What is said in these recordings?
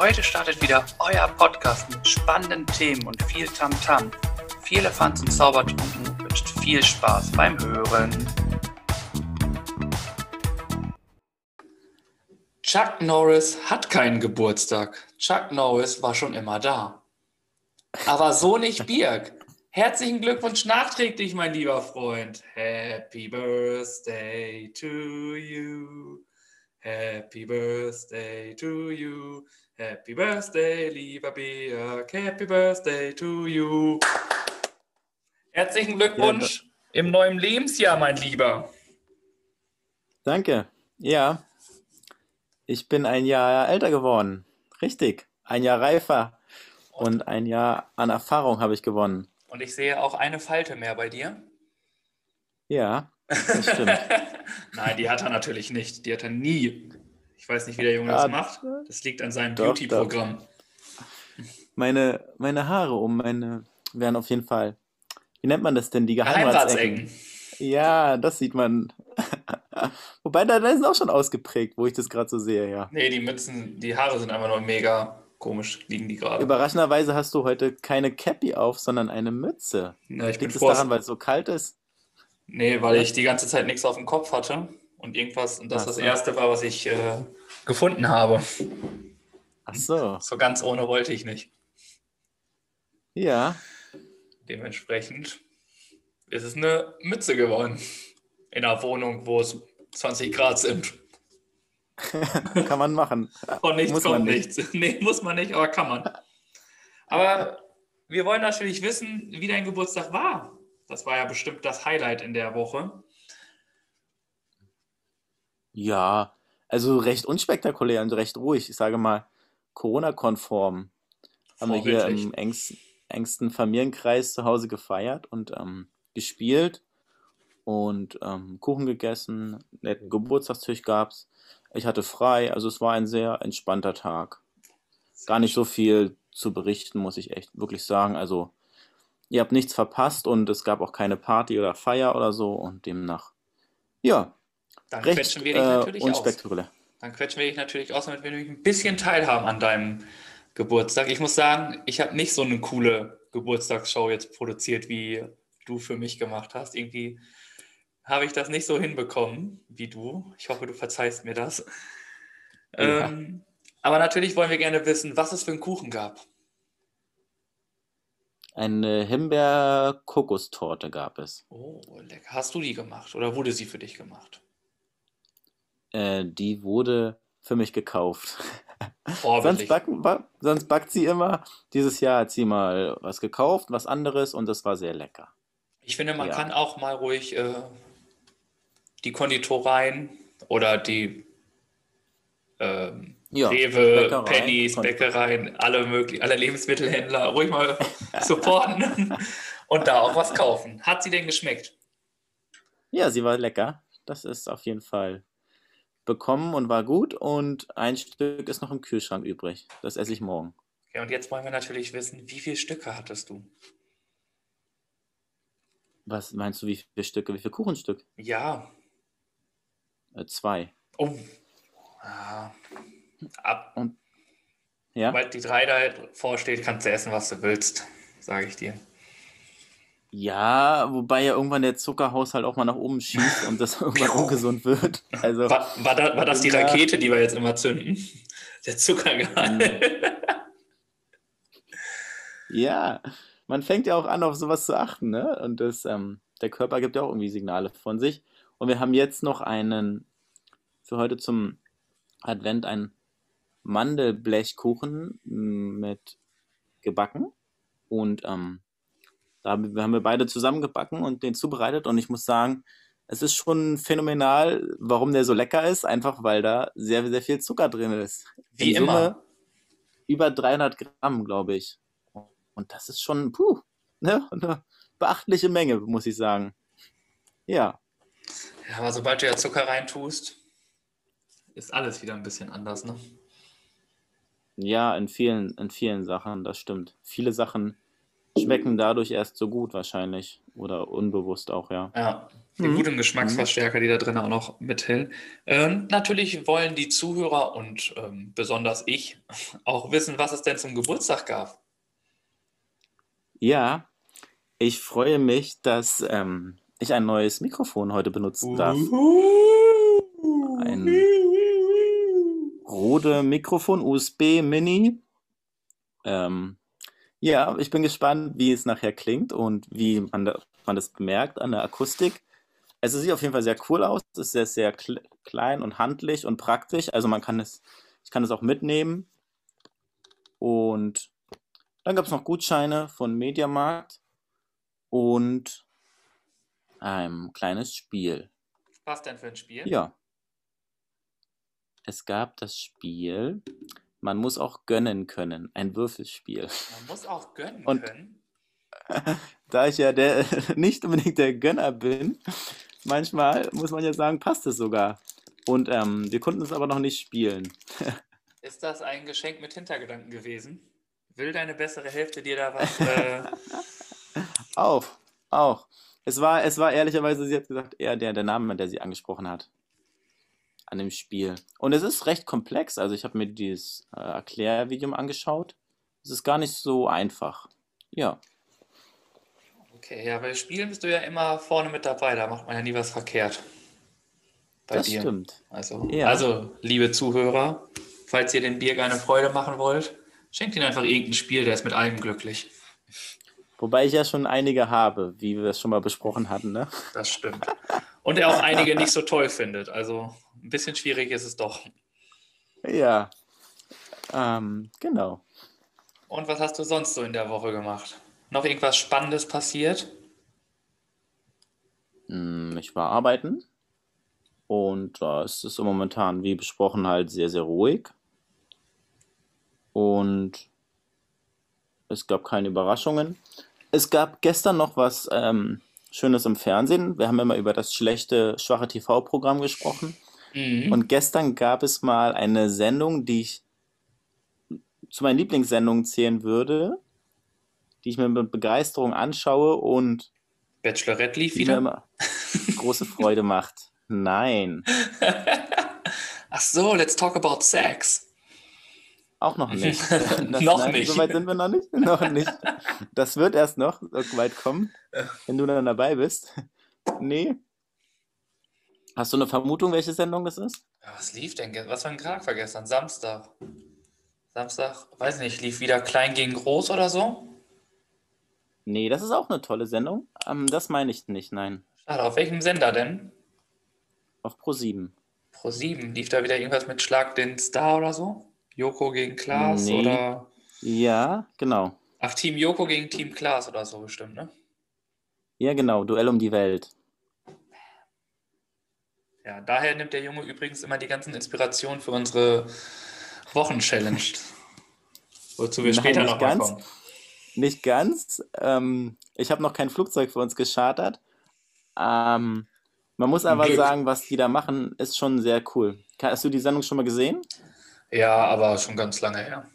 Heute startet wieder euer Podcast mit spannenden Themen und viel Tamtam. -Tam. Viel Elefanz und Zaubertrunken wünscht viel Spaß beim Hören. Chuck Norris hat keinen Geburtstag. Chuck Norris war schon immer da. Aber so nicht Birk. Herzlichen Glückwunsch nachträglich, mein lieber Freund. Happy Birthday to you. Happy Birthday to you. Happy Birthday, lieber Birk. Happy Birthday to you. Herzlichen Glückwunsch ja, im neuen Lebensjahr, mein Lieber. Danke. Ja, ich bin ein Jahr älter geworden. Richtig. Ein Jahr reifer. Und ein Jahr an Erfahrung habe ich gewonnen. Und ich sehe auch eine Falte mehr bei dir. Ja, das stimmt. Nein, die hat er natürlich nicht. Die hat er nie. Ich weiß nicht, wie der Junge ja, das macht. Das liegt an seinem Beauty-Programm. Meine, meine Haare um meine werden auf jeden Fall. Wie nennt man das denn? Die Geheimratsecken. Ja, das sieht man. Wobei, da sind auch schon ausgeprägt, wo ich das gerade so sehe, ja. Nee, die Mützen, die Haare sind einfach nur mega komisch, liegen die gerade. Überraschenderweise hast du heute keine Cappy auf, sondern eine Mütze. Ja, ich Liegt es daran, weil es so kalt ist? Nee, weil ich die ganze Zeit nichts auf dem Kopf hatte und irgendwas, und das Ach das erste war, was ich äh, gefunden habe. Ach so. So ganz ohne wollte ich nicht. Ja. Dementsprechend ist es eine Mütze geworden. In einer Wohnung, wo es 20 Grad sind. kann man machen. Von nichts muss kommt nichts. Nicht. Nee, muss man nicht, aber kann man. Aber wir wollen natürlich wissen, wie dein Geburtstag war. Das war ja bestimmt das Highlight in der Woche. Ja, also recht unspektakulär und recht ruhig. Ich sage mal, Corona-konform. Haben wir hier im engsten, engsten Familienkreis zu Hause gefeiert und ähm, gespielt und ähm, Kuchen gegessen, netten Geburtstagstisch gab es. Ich hatte frei, also es war ein sehr entspannter Tag. Gar nicht so viel zu berichten, muss ich echt wirklich sagen. Also ihr habt nichts verpasst und es gab auch keine Party oder Feier oder so und demnach, ja, dann recht, quetschen wir dich äh, natürlich unspektakulär. aus. Dann quetschen wir dich natürlich aus, damit wir nämlich ein bisschen teilhaben an deinem Geburtstag. Ich muss sagen, ich habe nicht so eine coole Geburtstagsshow jetzt produziert, wie du für mich gemacht hast. Irgendwie habe ich das nicht so hinbekommen wie du. Ich hoffe, du verzeihst mir das. Ja. Ähm, aber natürlich wollen wir gerne wissen, was es für einen Kuchen gab. Eine Himbeer-Kokostorte gab es. Oh, lecker. Hast du die gemacht oder wurde sie für dich gemacht? Äh, die wurde für mich gekauft. sonst, backen, ba sonst backt sie immer. Dieses Jahr hat sie mal was gekauft, was anderes und das war sehr lecker. Ich finde, man ja. kann auch mal ruhig äh, die Konditoreien oder die ähm, ja, Rewe, Bäckereien, Pennies, Bäckereien, alle möglichen, alle Lebensmittelhändler ruhig mal supporten und da auch was kaufen. Hat sie denn geschmeckt? Ja, sie war lecker. Das ist auf jeden Fall bekommen und war gut. Und ein Stück ist noch im Kühlschrank übrig. Das esse ich morgen. Ja, und jetzt wollen wir natürlich wissen, wie viele Stücke hattest du? Was meinst du, wie viele Stücke? Wie viele Kuchenstück? Ja. Äh, zwei. Oh. Ja. Ab. Und, ja? Weil die drei da vorsteht, kannst du essen, was du willst, sage ich dir. Ja, wobei ja irgendwann der Zuckerhaushalt auch mal nach oben schießt und das irgendwann ungesund wird. Also, war, war, da, war das die Rakete, die wir jetzt immer zünden? Der Zuckergehalt. Ja, man fängt ja auch an, auf sowas zu achten, ne? Und das, ähm, der Körper gibt ja auch irgendwie Signale von sich. Und wir haben jetzt noch einen, für heute zum Advent, einen Mandelblechkuchen mit gebacken. Und ähm, da haben wir beide zusammen gebacken und den zubereitet. Und ich muss sagen, es ist schon phänomenal, warum der so lecker ist. Einfach weil da sehr, sehr viel Zucker drin ist. Wie In immer. über 300 Gramm, glaube ich. Und das ist schon, puh, ne, eine beachtliche Menge, muss ich sagen. Ja. Ja, aber sobald du ja Zucker reintust, ist alles wieder ein bisschen anders, ne? Ja, in vielen, in vielen Sachen, das stimmt. Viele Sachen schmecken dadurch erst so gut wahrscheinlich. Oder unbewusst auch, ja. Ja, Die mhm. guten Geschmacksverstärker, die da drin auch noch mithillen. Ähm, natürlich wollen die Zuhörer und ähm, besonders ich auch wissen, was es denn zum Geburtstag gab. Ja, ich freue mich, dass ähm, ich ein neues Mikrofon heute benutzen darf. Ein Rode Mikrofon USB Mini. Ähm, ja, ich bin gespannt, wie es nachher klingt und wie man, da, man das bemerkt an der Akustik. Also, es sieht auf jeden Fall sehr cool aus. Es ist sehr, sehr klein und handlich und praktisch. Also man kann es, ich kann es auch mitnehmen. Und dann gab es noch Gutscheine von Mediamarkt und ein kleines Spiel. Was denn für ein Spiel? Ja. Es gab das Spiel, man muss auch gönnen können, ein Würfelspiel. Man muss auch gönnen und können. da ich ja der nicht unbedingt der Gönner bin, manchmal muss man ja sagen, passt es sogar. Und ähm, wir konnten es aber noch nicht spielen. Ist das ein Geschenk mit Hintergedanken gewesen? Will deine bessere Hälfte dir da was? Äh... auch, auch. Es war, es war ehrlicherweise, sie hat gesagt, eher der, der Name, der sie angesprochen hat. An dem Spiel. Und es ist recht komplex. Also, ich habe mir dieses äh, Erklärvideo angeschaut. Es ist gar nicht so einfach. Ja. Okay, ja, bei Spielen bist du ja immer vorne mit dabei, da macht man ja nie was verkehrt. Bei das dir. stimmt. Also, ja. also, liebe Zuhörer, falls ihr den Bier eine Freude machen wollt, schenkt ihn einfach irgendein Spiel, der ist mit allem glücklich. Wobei ich ja schon einige habe, wie wir es schon mal besprochen hatten, ne? Das stimmt. Und er auch einige nicht so toll findet. Also ein bisschen schwierig ist es doch. Ja. Ähm, genau. Und was hast du sonst so in der Woche gemacht? Noch irgendwas Spannendes passiert? Hm, ich war arbeiten und äh, es ist momentan, wie besprochen, halt sehr, sehr ruhig. Und es gab keine Überraschungen. Es gab gestern noch was ähm, Schönes im Fernsehen. Wir haben immer über das schlechte, schwache TV-Programm gesprochen. Mhm. Und gestern gab es mal eine Sendung, die ich zu meinen Lieblingssendungen zählen würde die ich mir mit Begeisterung anschaue und Bachelorette lief wieder? Immer große Freude macht. Nein. Ach so, let's talk about sex. Auch noch nicht. Das, noch nein, nicht. So weit sind wir noch nicht. noch nicht. Das wird erst noch so weit kommen, wenn du dann dabei bist. Nee. Hast du eine Vermutung, welche Sendung das ist? Ja, was lief denn? Was für ein Tag war gestern? Samstag. Samstag, weiß nicht, lief wieder klein gegen groß oder so? Nee, das ist auch eine tolle Sendung. Ähm, das meine ich nicht, nein. Schade, auf welchem Sender denn? Auf Pro7. Pro7? Lief da wieder irgendwas mit Schlag den Star oder so? Joko gegen Klaas nee. oder? Ja, genau. Ach, Team Joko gegen Team Klaas oder so bestimmt, ne? Ja, genau. Duell um die Welt. Ja, daher nimmt der Junge übrigens immer die ganzen Inspirationen für unsere Wochenchallenge. Wozu wir Nein, später noch ganz. kommen. Nicht ganz. Ähm, ich habe noch kein Flugzeug für uns geschartert. Ähm, man muss aber Glück. sagen, was die da machen, ist schon sehr cool. Hast du die Sendung schon mal gesehen? Ja, aber schon ganz lange her.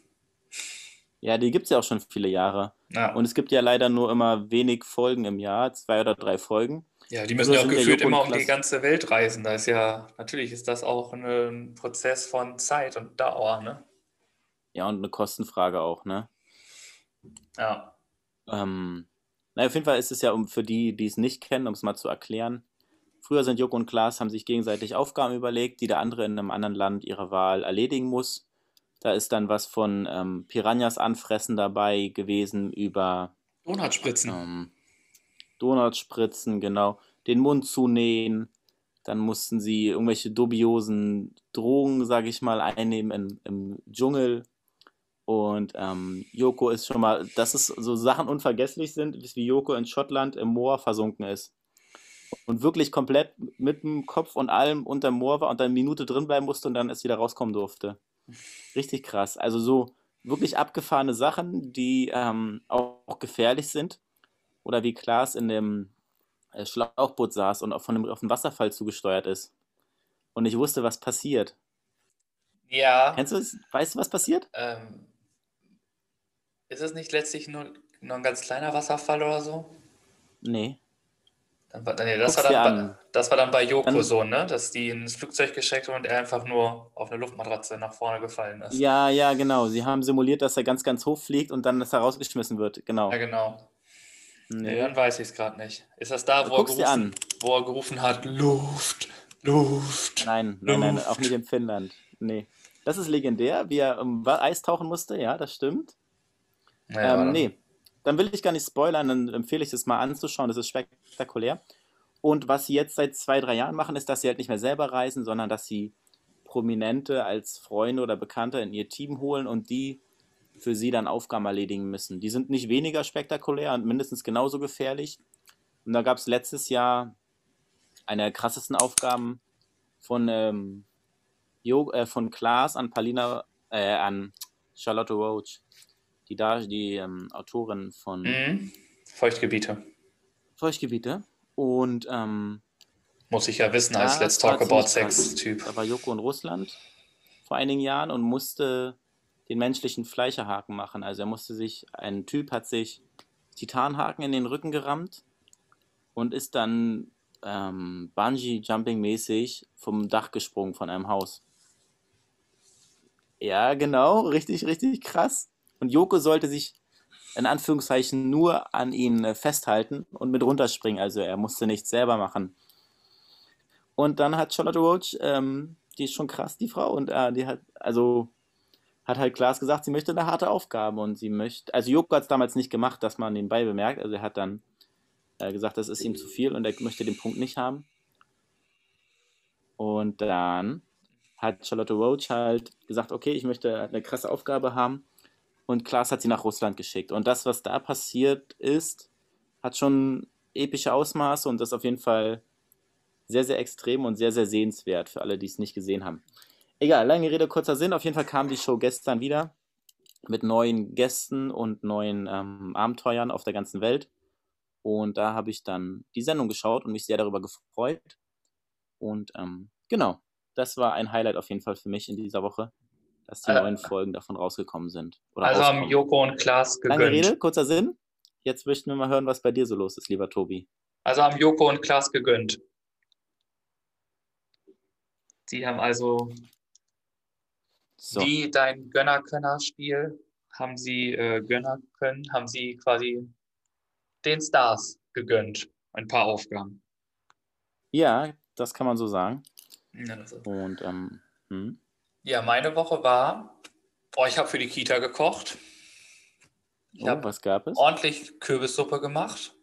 Ja, die gibt es ja auch schon viele Jahre. Ja. Und es gibt ja leider nur immer wenig Folgen im Jahr, zwei oder drei Folgen. Ja, die müssen ja auch gefühlt immer um die ganze Welt reisen. Da ist ja, natürlich ist das auch ein Prozess von Zeit und Dauer, ne? Ja, und eine Kostenfrage auch, ne? Ja. Ähm, naja, auf jeden Fall ist es ja, um für die, die es nicht kennen, um es mal zu erklären. Früher sind Joko und Klaas, haben sich gegenseitig Aufgaben überlegt, die der andere in einem anderen Land ihrer Wahl erledigen muss. Da ist dann was von ähm, Piranhas anfressen dabei gewesen über Donutspritzen. Ähm, Donutspritzen, genau. Den Mund zunähen. Dann mussten sie irgendwelche dubiosen Drogen, sage ich mal, einnehmen im, im Dschungel. Und ähm, Joko ist schon mal, dass es so Sachen unvergesslich sind, wie Joko in Schottland im Moor versunken ist. Und wirklich komplett mit dem Kopf und allem unter dem Moor war und dann eine Minute drin bleiben musste und dann erst wieder rauskommen durfte. Richtig krass. Also so wirklich abgefahrene Sachen, die ähm, auch, gefährlich sind. Oder wie Klaas in dem äh, Schlauchboot saß und von dem, auf den Wasserfall zugesteuert ist. Und ich wusste, was passiert. Ja. Kennst du? Weißt du, was passiert? Ähm, ist es nicht letztlich nur, nur ein ganz kleiner Wasserfall oder so? Nee. Nee, das, war dann bei, das war dann bei Joko dann, so, ne? Dass die ins Flugzeug gesteckt und er einfach nur auf eine Luftmatratze nach vorne gefallen ist. Ja, ja, genau. Sie haben simuliert, dass er ganz, ganz hoch fliegt und dann, dass er rausgeschmissen wird. Genau. Ja, genau. Nee, nee dann weiß ich es gerade nicht. Ist das da, wo er, gerufen, wo er, gerufen, hat, Luft, Luft? Nein, nein, Luft. nein, auch nicht in Finnland. Nee. Das ist legendär, wie er im Eis tauchen musste, ja, das stimmt. Naja, ähm, nee, dann will ich gar nicht spoilern, dann empfehle ich es mal anzuschauen, das ist spektakulär. Und was sie jetzt seit zwei, drei Jahren machen, ist, dass sie halt nicht mehr selber reisen, sondern dass sie Prominente als Freunde oder Bekannte in ihr Team holen und die für sie dann Aufgaben erledigen müssen. Die sind nicht weniger spektakulär und mindestens genauso gefährlich. Und da gab es letztes Jahr eine der krassesten Aufgaben von, ähm, jo äh, von Klaas an Palina, äh, an Charlotte Roach die, da, die ähm, Autorin von mhm. Feuchtgebiete. Feuchtgebiete. Und ähm, muss ich ja wissen als Let's Talk About Sex-Typ. Da war Joko in Russland vor einigen Jahren und musste den menschlichen Fleischerhaken machen. Also er musste sich, ein Typ hat sich Titanhaken in den Rücken gerammt und ist dann ähm, Bungee-Jumping-mäßig vom Dach gesprungen von einem Haus. Ja, genau, richtig, richtig krass. Und Joko sollte sich in Anführungszeichen nur an ihn äh, festhalten und mit runterspringen. Also er musste nichts selber machen. Und dann hat Charlotte Roach, ähm, die ist schon krass, die Frau, und äh, die hat, also hat halt Klaas gesagt, sie möchte eine harte Aufgabe und sie möchte, also Joko hat es damals nicht gemacht, dass man nebenbei bemerkt, also er hat dann äh, gesagt, das ist ihm zu viel und er möchte den Punkt nicht haben. Und dann hat Charlotte Roach halt gesagt, okay, ich möchte eine krasse Aufgabe haben und Klaas hat sie nach Russland geschickt. Und das, was da passiert ist, hat schon epische Ausmaße und das ist auf jeden Fall sehr, sehr extrem und sehr, sehr sehenswert für alle, die es nicht gesehen haben. Egal, lange Rede, kurzer Sinn. Auf jeden Fall kam die Show gestern wieder mit neuen Gästen und neuen ähm, Abenteuern auf der ganzen Welt. Und da habe ich dann die Sendung geschaut und mich sehr darüber gefreut. Und ähm, genau, das war ein Highlight auf jeden Fall für mich in dieser Woche dass die äh, neuen Folgen davon rausgekommen sind. also haben Joko und Klaas gegönnt. Lange Rede, kurzer Sinn. Jetzt möchten wir mal hören, was bei dir so los ist, lieber Tobi. Also haben Joko und Klaas gegönnt. Sie haben also so. wie dein Gönner-Könner-Spiel haben sie äh, Gönner können, haben sie quasi den Stars gegönnt. Ein paar Aufgaben. Ja, das kann man so sagen. Ja, und ähm, hm. Ja, meine Woche war, oh, ich habe für die Kita gekocht. Ich oh, was gab es? Ordentlich Kürbissuppe gemacht.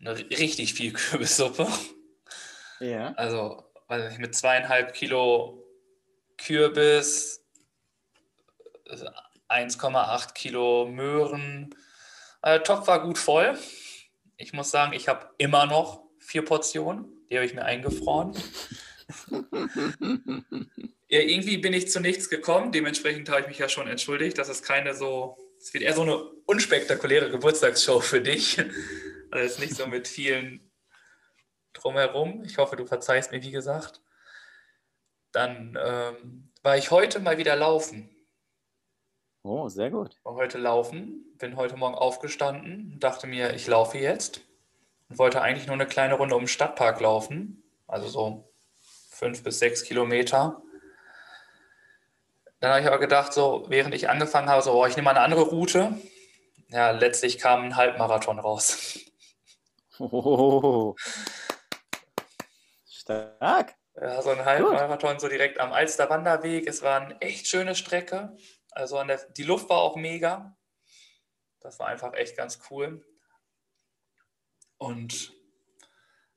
Eine, richtig viel Kürbissuppe. Ja. Also, weiß nicht, mit zweieinhalb Kilo Kürbis, 1,8 Kilo Möhren. Der Topf war gut voll. Ich muss sagen, ich habe immer noch vier Portionen. Die habe ich mir eingefroren. ja, irgendwie bin ich zu nichts gekommen. Dementsprechend habe ich mich ja schon entschuldigt. Das ist keine so, es wird eher so eine unspektakuläre Geburtstagsshow für dich. Also jetzt nicht so mit vielen drumherum. Ich hoffe, du verzeihst mir, wie gesagt. Dann ähm, war ich heute mal wieder laufen. Oh, sehr gut. War heute laufen, bin heute Morgen aufgestanden und dachte mir, ich laufe jetzt und wollte eigentlich nur eine kleine Runde um den Stadtpark laufen. Also so fünf bis sechs Kilometer. Dann habe ich aber gedacht, so während ich angefangen habe, so, oh, ich nehme mal eine andere Route. Ja, letztlich kam ein Halbmarathon raus. Oh, stark. Ja, so ein Halbmarathon so direkt am Alster Wanderweg. Es war eine echt schöne Strecke. Also der, die Luft war auch mega. Das war einfach echt ganz cool. Und,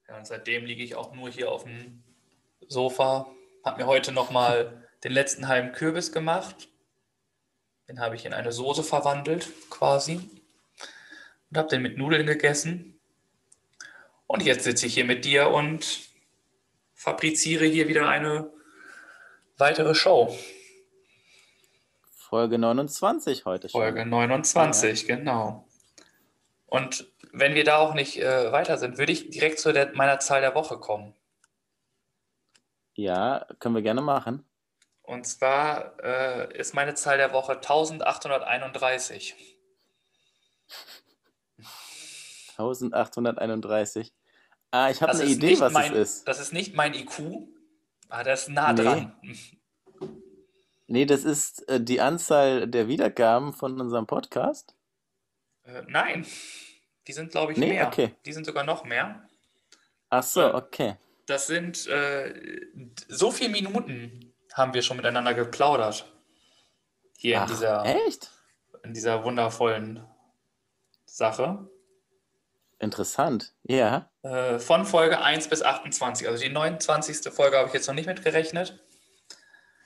ja, und seitdem liege ich auch nur hier auf dem Sofa. Habe mir heute nochmal den letzten halben Kürbis gemacht. Den habe ich in eine Soße verwandelt, quasi. Und habe den mit Nudeln gegessen. Und jetzt sitze ich hier mit dir und fabriziere hier wieder eine weitere Show. Folge 29 heute schon. Folge 29, ja. genau. Und wenn wir da auch nicht äh, weiter sind, würde ich direkt zu der, meiner Zahl der Woche kommen. Ja, können wir gerne machen. Und zwar äh, ist meine Zahl der Woche 1831. 1831. Ah, ich habe eine Idee, was mein, es ist. Das ist nicht mein IQ, aber das ist nah nee. dran. Nee, das ist äh, die Anzahl der Wiedergaben von unserem Podcast. Äh, nein, die sind, glaube ich, nee, mehr. Okay. Die sind sogar noch mehr. Ach so, äh, okay. Das sind äh, so viele Minuten haben wir schon miteinander geplaudert. Hier Ach, in dieser. Echt? In dieser wundervollen Sache. Interessant, ja. Äh, von Folge 1 bis 28. Also die 29. Folge habe ich jetzt noch nicht mitgerechnet.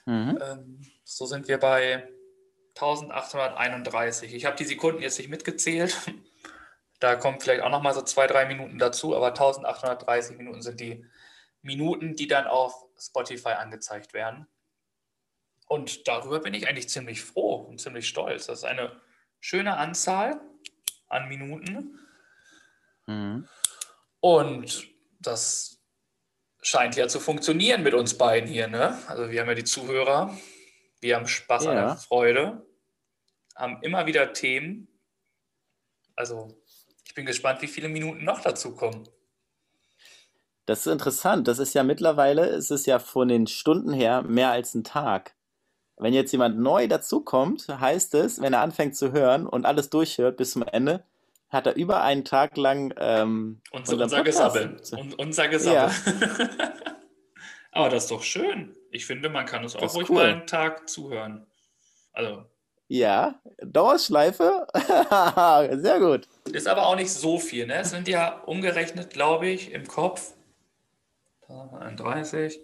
Mhm. Ähm, so sind wir bei 1831. Ich habe die Sekunden jetzt nicht mitgezählt. Da kommen vielleicht auch noch mal so zwei, drei Minuten dazu, aber 1830 Minuten sind die Minuten, die dann auf Spotify angezeigt werden. Und darüber bin ich eigentlich ziemlich froh und ziemlich stolz. Das ist eine schöne Anzahl an Minuten. Mhm. Und das scheint ja zu funktionieren mit uns beiden hier. Ne? Also wir haben ja die Zuhörer, wir haben Spaß ja. an der Freude, haben immer wieder Themen. Also ich bin gespannt, wie viele Minuten noch dazu kommen. Das ist interessant. Das ist ja mittlerweile, es ist ja von den Stunden her mehr als ein Tag. Wenn jetzt jemand neu dazukommt, heißt es, wenn er anfängt zu hören und alles durchhört bis zum Ende, hat er über einen Tag lang ähm, unser, unser Gesabbel. Un, unser Gesabbel. Ja. Aber das ist doch schön. Ich finde, man kann es auch ruhig cool. mal einen Tag zuhören. Also. Ja, Dauerschleife. Sehr gut. Ist aber auch nicht so viel, ne? Es sind ja umgerechnet, glaube ich, im Kopf 31.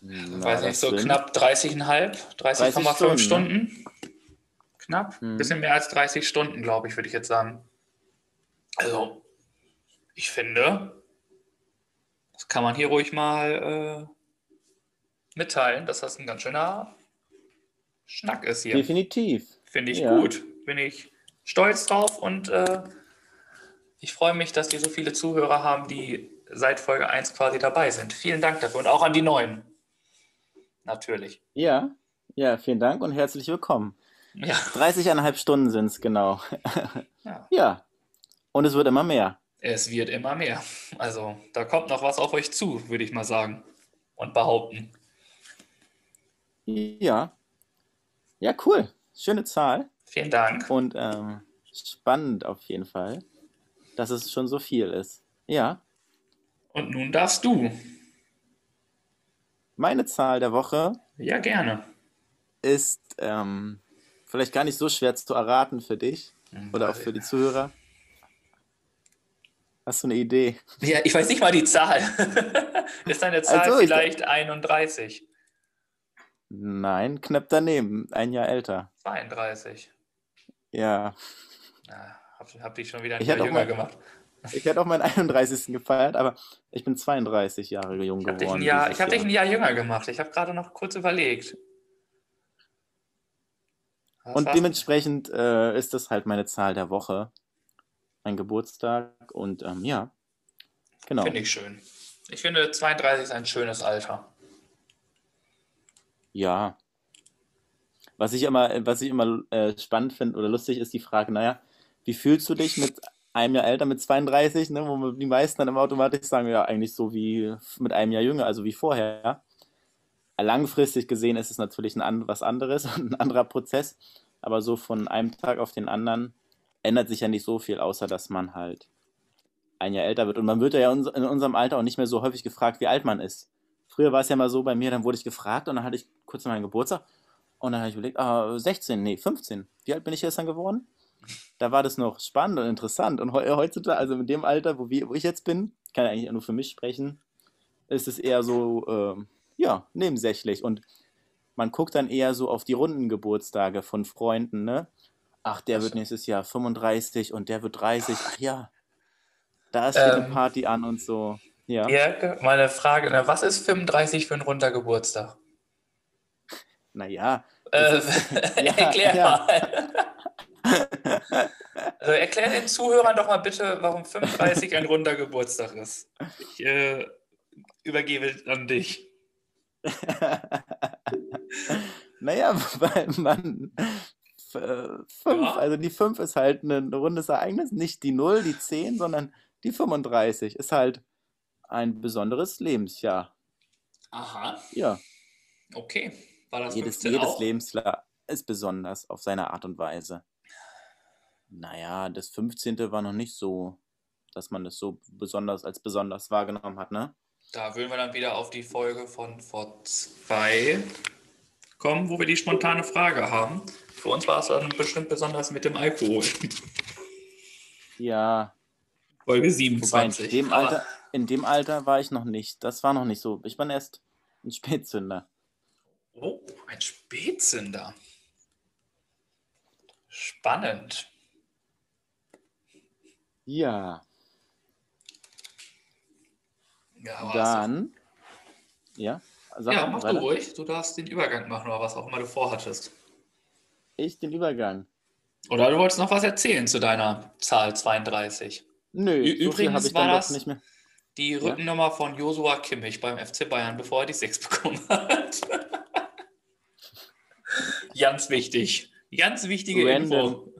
Na, weiß nicht, so knapp 30,5, 30,5 30 Stunden. Stunden. Knapp. Hm. Bisschen mehr als 30 Stunden, glaube ich, würde ich jetzt sagen. Also, ich finde, das kann man hier ruhig mal äh, mitteilen, dass das ein ganz schöner Schnack ist hier. Definitiv. Finde ich ja. gut. Bin ich stolz drauf und äh, ich freue mich, dass wir so viele Zuhörer haben, die seit Folge 1 quasi dabei sind. Vielen Dank dafür und auch an die Neuen. Natürlich. Ja, ja, vielen Dank und herzlich willkommen. Ja. 30,5 Stunden sind es genau. Ja. ja. Und es wird immer mehr. Es wird immer mehr. Also da kommt noch was auf euch zu, würde ich mal sagen und behaupten. Ja. Ja, cool. Schöne Zahl. Vielen Dank. Und ähm, spannend auf jeden Fall, dass es schon so viel ist. Ja. Und nun darfst du. Meine Zahl der Woche. Ja, gerne. Ist ähm, vielleicht gar nicht so schwer zu erraten für dich hm, oder auch für die Zuhörer. Hast du eine Idee? Ja, ich weiß nicht mal die Zahl. ist deine Zahl also, vielleicht 31? Nein, knapp daneben. Ein Jahr älter. 32. Ja. ja hab, hab dich schon wieder ein Jahr jünger gemacht. Ich hätte auch meinen 31. gefeiert, aber ich bin 32 Jahre jung geworden. Ich habe dich, Jahr, hab dich ein Jahr jünger gemacht. Ich habe gerade noch kurz überlegt. Und dementsprechend äh, ist das halt meine Zahl der Woche. Mein Geburtstag und ähm, ja, genau. Finde ich schön. Ich finde 32 ist ein schönes Alter. Ja. Was ich immer, was ich immer äh, spannend finde oder lustig ist die Frage, naja, wie fühlst du dich mit einem Jahr älter mit 32, ne, wo die meisten dann immer automatisch sagen, ja, eigentlich so wie mit einem Jahr jünger, also wie vorher. Langfristig gesehen ist es natürlich ein, was anderes und ein anderer Prozess, aber so von einem Tag auf den anderen ändert sich ja nicht so viel, außer dass man halt ein Jahr älter wird. Und man wird ja in unserem Alter auch nicht mehr so häufig gefragt, wie alt man ist. Früher war es ja mal so bei mir, dann wurde ich gefragt und dann hatte ich kurz meinen Geburtstag und dann habe ich überlegt, ah, 16, nee, 15. Wie alt bin ich dann geworden? da war das noch spannend und interessant. Und heutzutage, also in dem Alter, wo, wir, wo ich jetzt bin, kann ich eigentlich nur für mich sprechen, ist es eher so, äh, ja, nebensächlich. Und man guckt dann eher so auf die runden Geburtstage von Freunden, ne? Ach, der wird nächstes Jahr 35 und der wird 30. Ach ja, da steht ähm, eine Party an und so. Ja. ja, meine Frage, ne, was ist 35 für ein runder Geburtstag? Naja. Äh, ja, erklär ja. mal. Also erklär den Zuhörern doch mal bitte, warum 35 ein runder Geburtstag ist. Ich äh, übergebe an dich. naja, weil man äh, 5. Ja. Also die 5 ist halt ein rundes Ereignis. Nicht die 0, die 10, sondern die 35. Ist halt ein besonderes Lebensjahr. Aha. Ja. Okay. War das jedes, jedes Lebensjahr ist besonders auf seine Art und Weise. Naja, das 15. war noch nicht so, dass man das so besonders als besonders wahrgenommen hat, ne? Da würden wir dann wieder auf die Folge von vor zwei kommen, wo wir die spontane Frage haben. Für uns war es dann bestimmt besonders mit dem Alkohol. Ja. Folge 27. in, dem Alter, in dem Alter war ich noch nicht. Das war noch nicht so. Ich war erst ein Spätzünder. Oh, ein Spätzünder. Spannend. Ja. Ja, Dann. Ja, sag ja mach weiter. du ruhig. Du darfst den Übergang machen oder was auch immer du vorhattest. Ich den Übergang. Oder du wolltest noch was erzählen zu deiner Zahl 32. Nö, übrigens so war das die Rückennummer ja? von Josua Kimmich beim FC Bayern, bevor er die 6 bekommen hat. Ganz wichtig. Ganz wichtige Random, Info.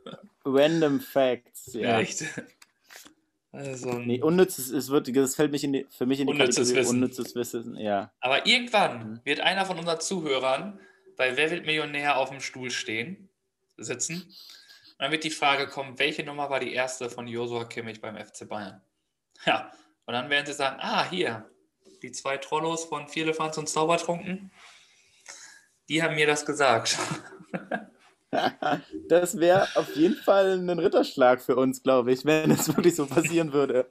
Random Facts, ja. Echt. Also, nee, unnützes, es wird, das fällt mich in die, für mich in die unnützes Kategorie Wissen. unnützes Wissen, ja. Aber irgendwann mhm. wird einer von unseren Zuhörern bei Wer wird Millionär auf dem Stuhl stehen, sitzen. Und dann wird die Frage kommen, welche Nummer war die erste von Josua Kimmich beim FC Bayern? Ja, und dann werden sie sagen, ah, hier, die zwei Trollos von Vierlefanz und Zaubertrunken, die haben mir das gesagt. Das wäre auf jeden Fall ein Ritterschlag für uns, glaube ich, wenn es wirklich so passieren würde.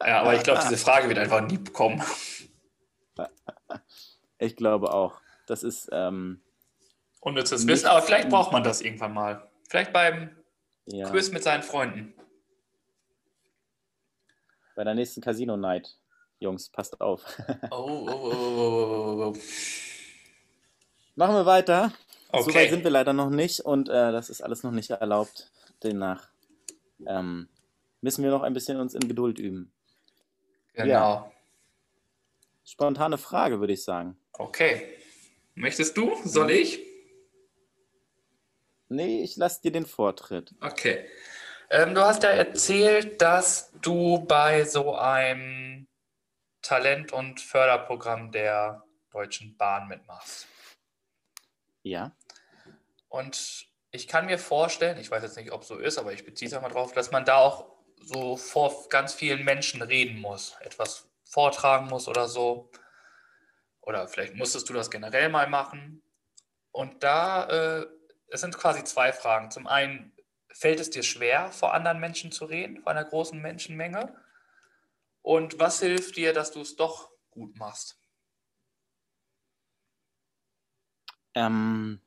Ja, aber ich glaube, diese Frage wird einfach nie kommen. Ich glaube auch. Das ist. Ähm, Unnützes Wissen, aber vielleicht braucht man das irgendwann mal. Vielleicht beim ja. Quiz mit seinen Freunden. Bei der nächsten Casino-Night. Jungs, passt auf. Oh, oh, oh, oh, oh. Machen wir weiter. Okay. So weit sind wir leider noch nicht und äh, das ist alles noch nicht erlaubt. Demnach ähm, müssen wir noch ein bisschen uns in Geduld üben. Genau. Ja. Spontane Frage, würde ich sagen. Okay. Möchtest du? Soll ich? Nee, ich lasse dir den Vortritt. Okay. Ähm, du hast ja erzählt, dass du bei so einem Talent- und Förderprogramm der Deutschen Bahn mitmachst. Ja. Und ich kann mir vorstellen, ich weiß jetzt nicht, ob so ist, aber ich beziehe es einmal drauf, dass man da auch so vor ganz vielen Menschen reden muss, etwas vortragen muss oder so. Oder vielleicht musstest du das generell mal machen. Und da, äh, es sind quasi zwei Fragen. Zum einen, fällt es dir schwer, vor anderen Menschen zu reden, vor einer großen Menschenmenge? Und was hilft dir, dass du es doch gut machst? Ähm,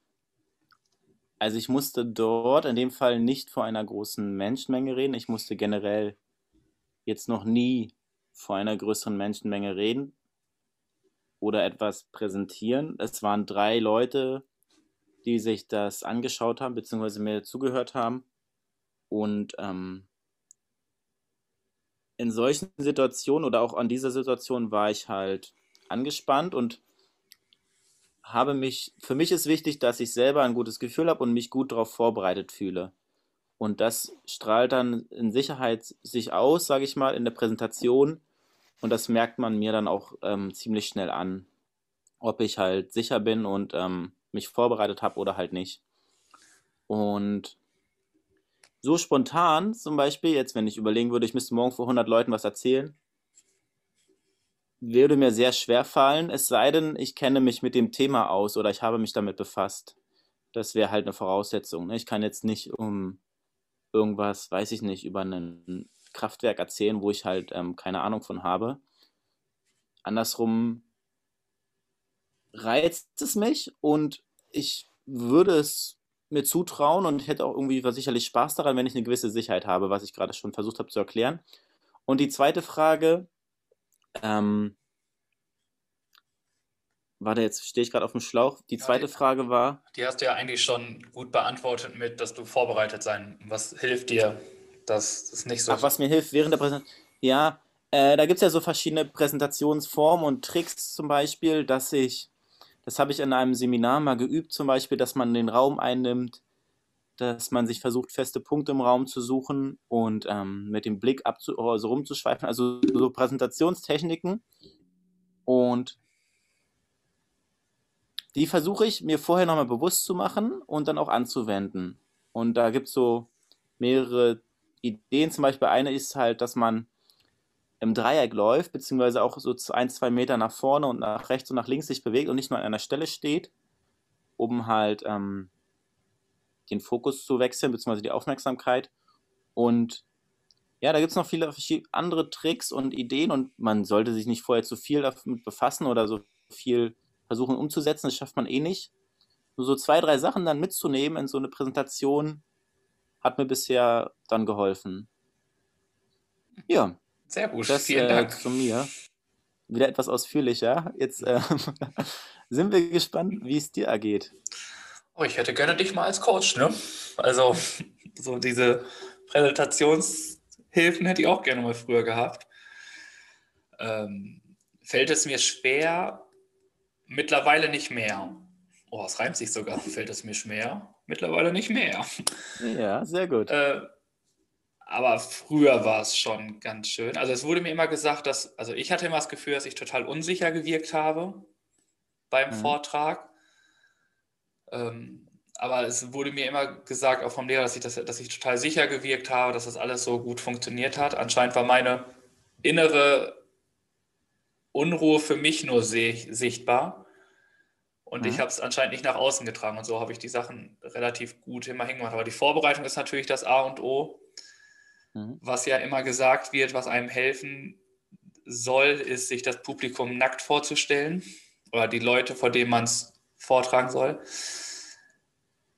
also ich musste dort in dem Fall nicht vor einer großen Menschenmenge reden. Ich musste generell jetzt noch nie vor einer größeren Menschenmenge reden oder etwas präsentieren. Es waren drei Leute, die sich das angeschaut haben, beziehungsweise mir zugehört haben. Und ähm, in solchen Situationen oder auch an dieser Situation war ich halt angespannt und habe mich, für mich ist wichtig, dass ich selber ein gutes Gefühl habe und mich gut darauf vorbereitet fühle. Und das strahlt dann in Sicherheit sich aus, sage ich mal, in der Präsentation. Und das merkt man mir dann auch ähm, ziemlich schnell an, ob ich halt sicher bin und ähm, mich vorbereitet habe oder halt nicht. Und so spontan zum Beispiel, jetzt wenn ich überlegen würde, ich müsste morgen vor 100 Leuten was erzählen, würde mir sehr schwer fallen, es sei denn, ich kenne mich mit dem Thema aus oder ich habe mich damit befasst. Das wäre halt eine Voraussetzung. Ne? Ich kann jetzt nicht um irgendwas, weiß ich nicht, über ein Kraftwerk erzählen, wo ich halt ähm, keine Ahnung von habe. Andersrum reizt es mich und ich würde es mir zutrauen und hätte auch irgendwie sicherlich Spaß daran, wenn ich eine gewisse Sicherheit habe, was ich gerade schon versucht habe zu erklären. Und die zweite Frage, ähm, warte, jetzt stehe ich gerade auf dem Schlauch. Die zweite ja, die, Frage war. Die hast du ja eigentlich schon gut beantwortet mit, dass du vorbereitet sein. Was hilft dir, dass das nicht so. Ach, was mir hilft während der Präsentation. Ja, äh, da gibt es ja so verschiedene Präsentationsformen und Tricks zum Beispiel, dass ich, das habe ich in einem Seminar mal geübt, zum Beispiel, dass man den Raum einnimmt, dass man sich versucht, feste Punkte im Raum zu suchen und ähm, mit dem Blick abzu also rumzuschweifen, also so Präsentationstechniken. Und die versuche ich mir vorher nochmal bewusst zu machen und dann auch anzuwenden. Und da gibt es so mehrere Ideen. Zum Beispiel eine ist halt, dass man im Dreieck läuft, beziehungsweise auch so ein, zwei Meter nach vorne und nach rechts und nach links sich bewegt und nicht nur an einer Stelle steht, um halt ähm, den Fokus zu wechseln, beziehungsweise die Aufmerksamkeit. Und ja, da gibt es noch viele andere Tricks und Ideen und man sollte sich nicht vorher zu viel damit befassen oder so viel versuchen umzusetzen. Das schafft man eh nicht. Nur so zwei, drei Sachen dann mitzunehmen in so eine Präsentation hat mir bisher dann geholfen. Ja. Sehr gut. Das, Vielen äh, Dank. Zu mir. Wieder etwas ausführlicher. Jetzt äh, sind wir gespannt, wie es dir ergeht. Oh, ich hätte gerne dich mal als Coach, ne? Also, so diese Präsentationshilfen hätte ich auch gerne mal früher gehabt. Ähm, fällt es mir schwer? Mittlerweile nicht mehr. Oh, es reimt sich sogar. Fällt es mir schwer? Mittlerweile nicht mehr. Ja, sehr gut. Äh, aber früher war es schon ganz schön. Also es wurde mir immer gesagt, dass, also ich hatte immer das Gefühl, dass ich total unsicher gewirkt habe beim mhm. Vortrag. Ähm, aber es wurde mir immer gesagt, auch vom Lehrer, dass ich, das, dass ich total sicher gewirkt habe, dass das alles so gut funktioniert hat. Anscheinend war meine innere Unruhe für mich nur sichtbar. Und mhm. ich habe es anscheinend nicht nach außen getragen. Und so habe ich die Sachen relativ gut immer hingemacht. Aber die Vorbereitung ist natürlich das A und O. Mhm. Was ja immer gesagt wird, was einem helfen soll, ist, sich das Publikum nackt vorzustellen. Oder die Leute, vor denen man es vortragen soll.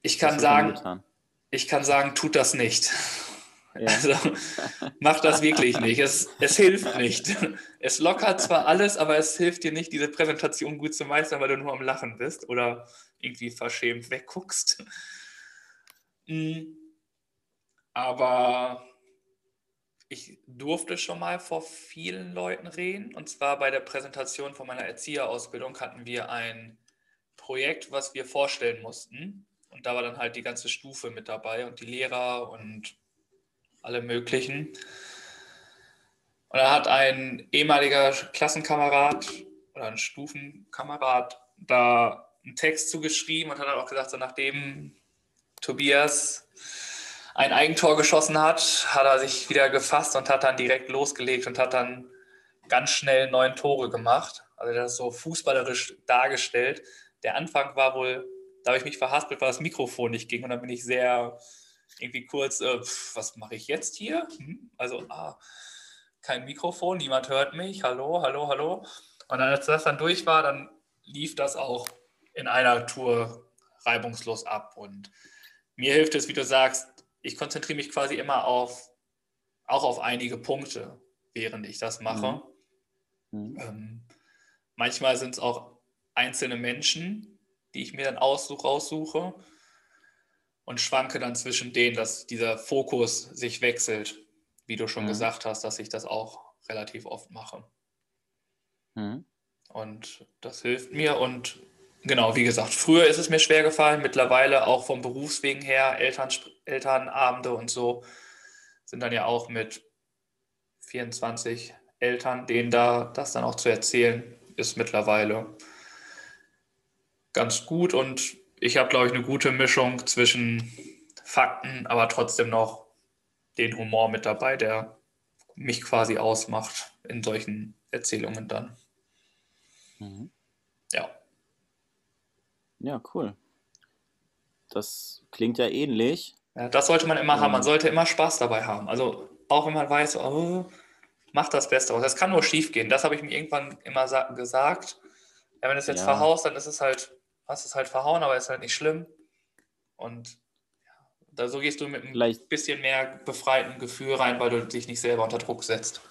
Ich kann sagen, ich kann sagen, tut das nicht. Ja. Also mach das wirklich nicht. Es, es hilft nicht. Es lockert zwar alles, aber es hilft dir nicht, diese Präsentation gut zu meistern, weil du nur am Lachen bist oder irgendwie verschämt wegguckst. Mm. Aber ich durfte schon mal vor vielen Leuten reden. Und zwar bei der Präsentation von meiner Erzieherausbildung hatten wir ein Projekt, was wir vorstellen mussten. Und da war dann halt die ganze Stufe mit dabei und die Lehrer und alle möglichen. Und da hat ein ehemaliger Klassenkamerad oder ein Stufenkamerad da einen Text zugeschrieben und hat dann auch gesagt, so nachdem Tobias ein Eigentor geschossen hat, hat er sich wieder gefasst und hat dann direkt losgelegt und hat dann ganz schnell neun Tore gemacht. Also das so fußballerisch dargestellt. Der Anfang war wohl da habe ich mich verhaspelt, weil das Mikrofon nicht ging und dann bin ich sehr irgendwie kurz, äh, pf, was mache ich jetzt hier? Hm? Also, ah, kein Mikrofon, niemand hört mich, hallo, hallo, hallo. Und dann, als das dann durch war, dann lief das auch in einer Tour reibungslos ab. Und mir hilft es, wie du sagst, ich konzentriere mich quasi immer auf, auch auf einige Punkte, während ich das mache. Mhm. Mhm. Ähm, manchmal sind es auch einzelne Menschen, die ich mir dann aussuche, raussuche und schwanke dann zwischen denen, dass dieser Fokus sich wechselt, wie du schon mhm. gesagt hast, dass ich das auch relativ oft mache. Mhm. Und das hilft mir und genau, wie gesagt, früher ist es mir schwer gefallen, mittlerweile auch vom Berufswegen her, Eltern, Elternabende und so sind dann ja auch mit 24 Eltern, denen da das dann auch zu erzählen, ist mittlerweile ganz gut und ich habe, glaube ich, eine gute Mischung zwischen Fakten, aber trotzdem noch den Humor mit dabei, der mich quasi ausmacht in solchen Erzählungen dann. Mhm. Ja. Ja, cool. Das klingt ja ähnlich. Ja, das sollte man immer ähm. haben. Man sollte immer Spaß dabei haben. Also auch wenn man weiß, oh, mach das Beste aus. Das kann nur schief gehen. Das habe ich mir irgendwann immer gesagt. Ja, wenn es jetzt ja. verhaust, dann ist es halt hast es halt verhauen, aber ist halt nicht schlimm. Und ja, da so gehst du mit einem Vielleicht. bisschen mehr befreiten Gefühl rein, weil du dich nicht selber unter Druck setzt.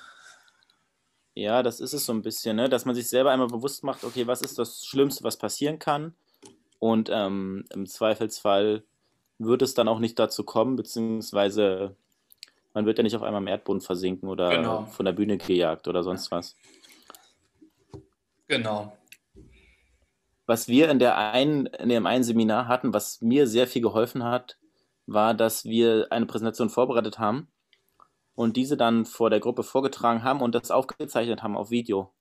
Ja, das ist es so ein bisschen, ne? dass man sich selber einmal bewusst macht, okay, was ist das Schlimmste, was passieren kann? Und ähm, im Zweifelsfall wird es dann auch nicht dazu kommen, beziehungsweise man wird ja nicht auf einmal im Erdboden versinken oder genau. von der Bühne gejagt oder sonst was. Genau was wir in, der einen, in dem einen Seminar hatten, was mir sehr viel geholfen hat, war, dass wir eine Präsentation vorbereitet haben und diese dann vor der Gruppe vorgetragen haben und das aufgezeichnet haben auf Video.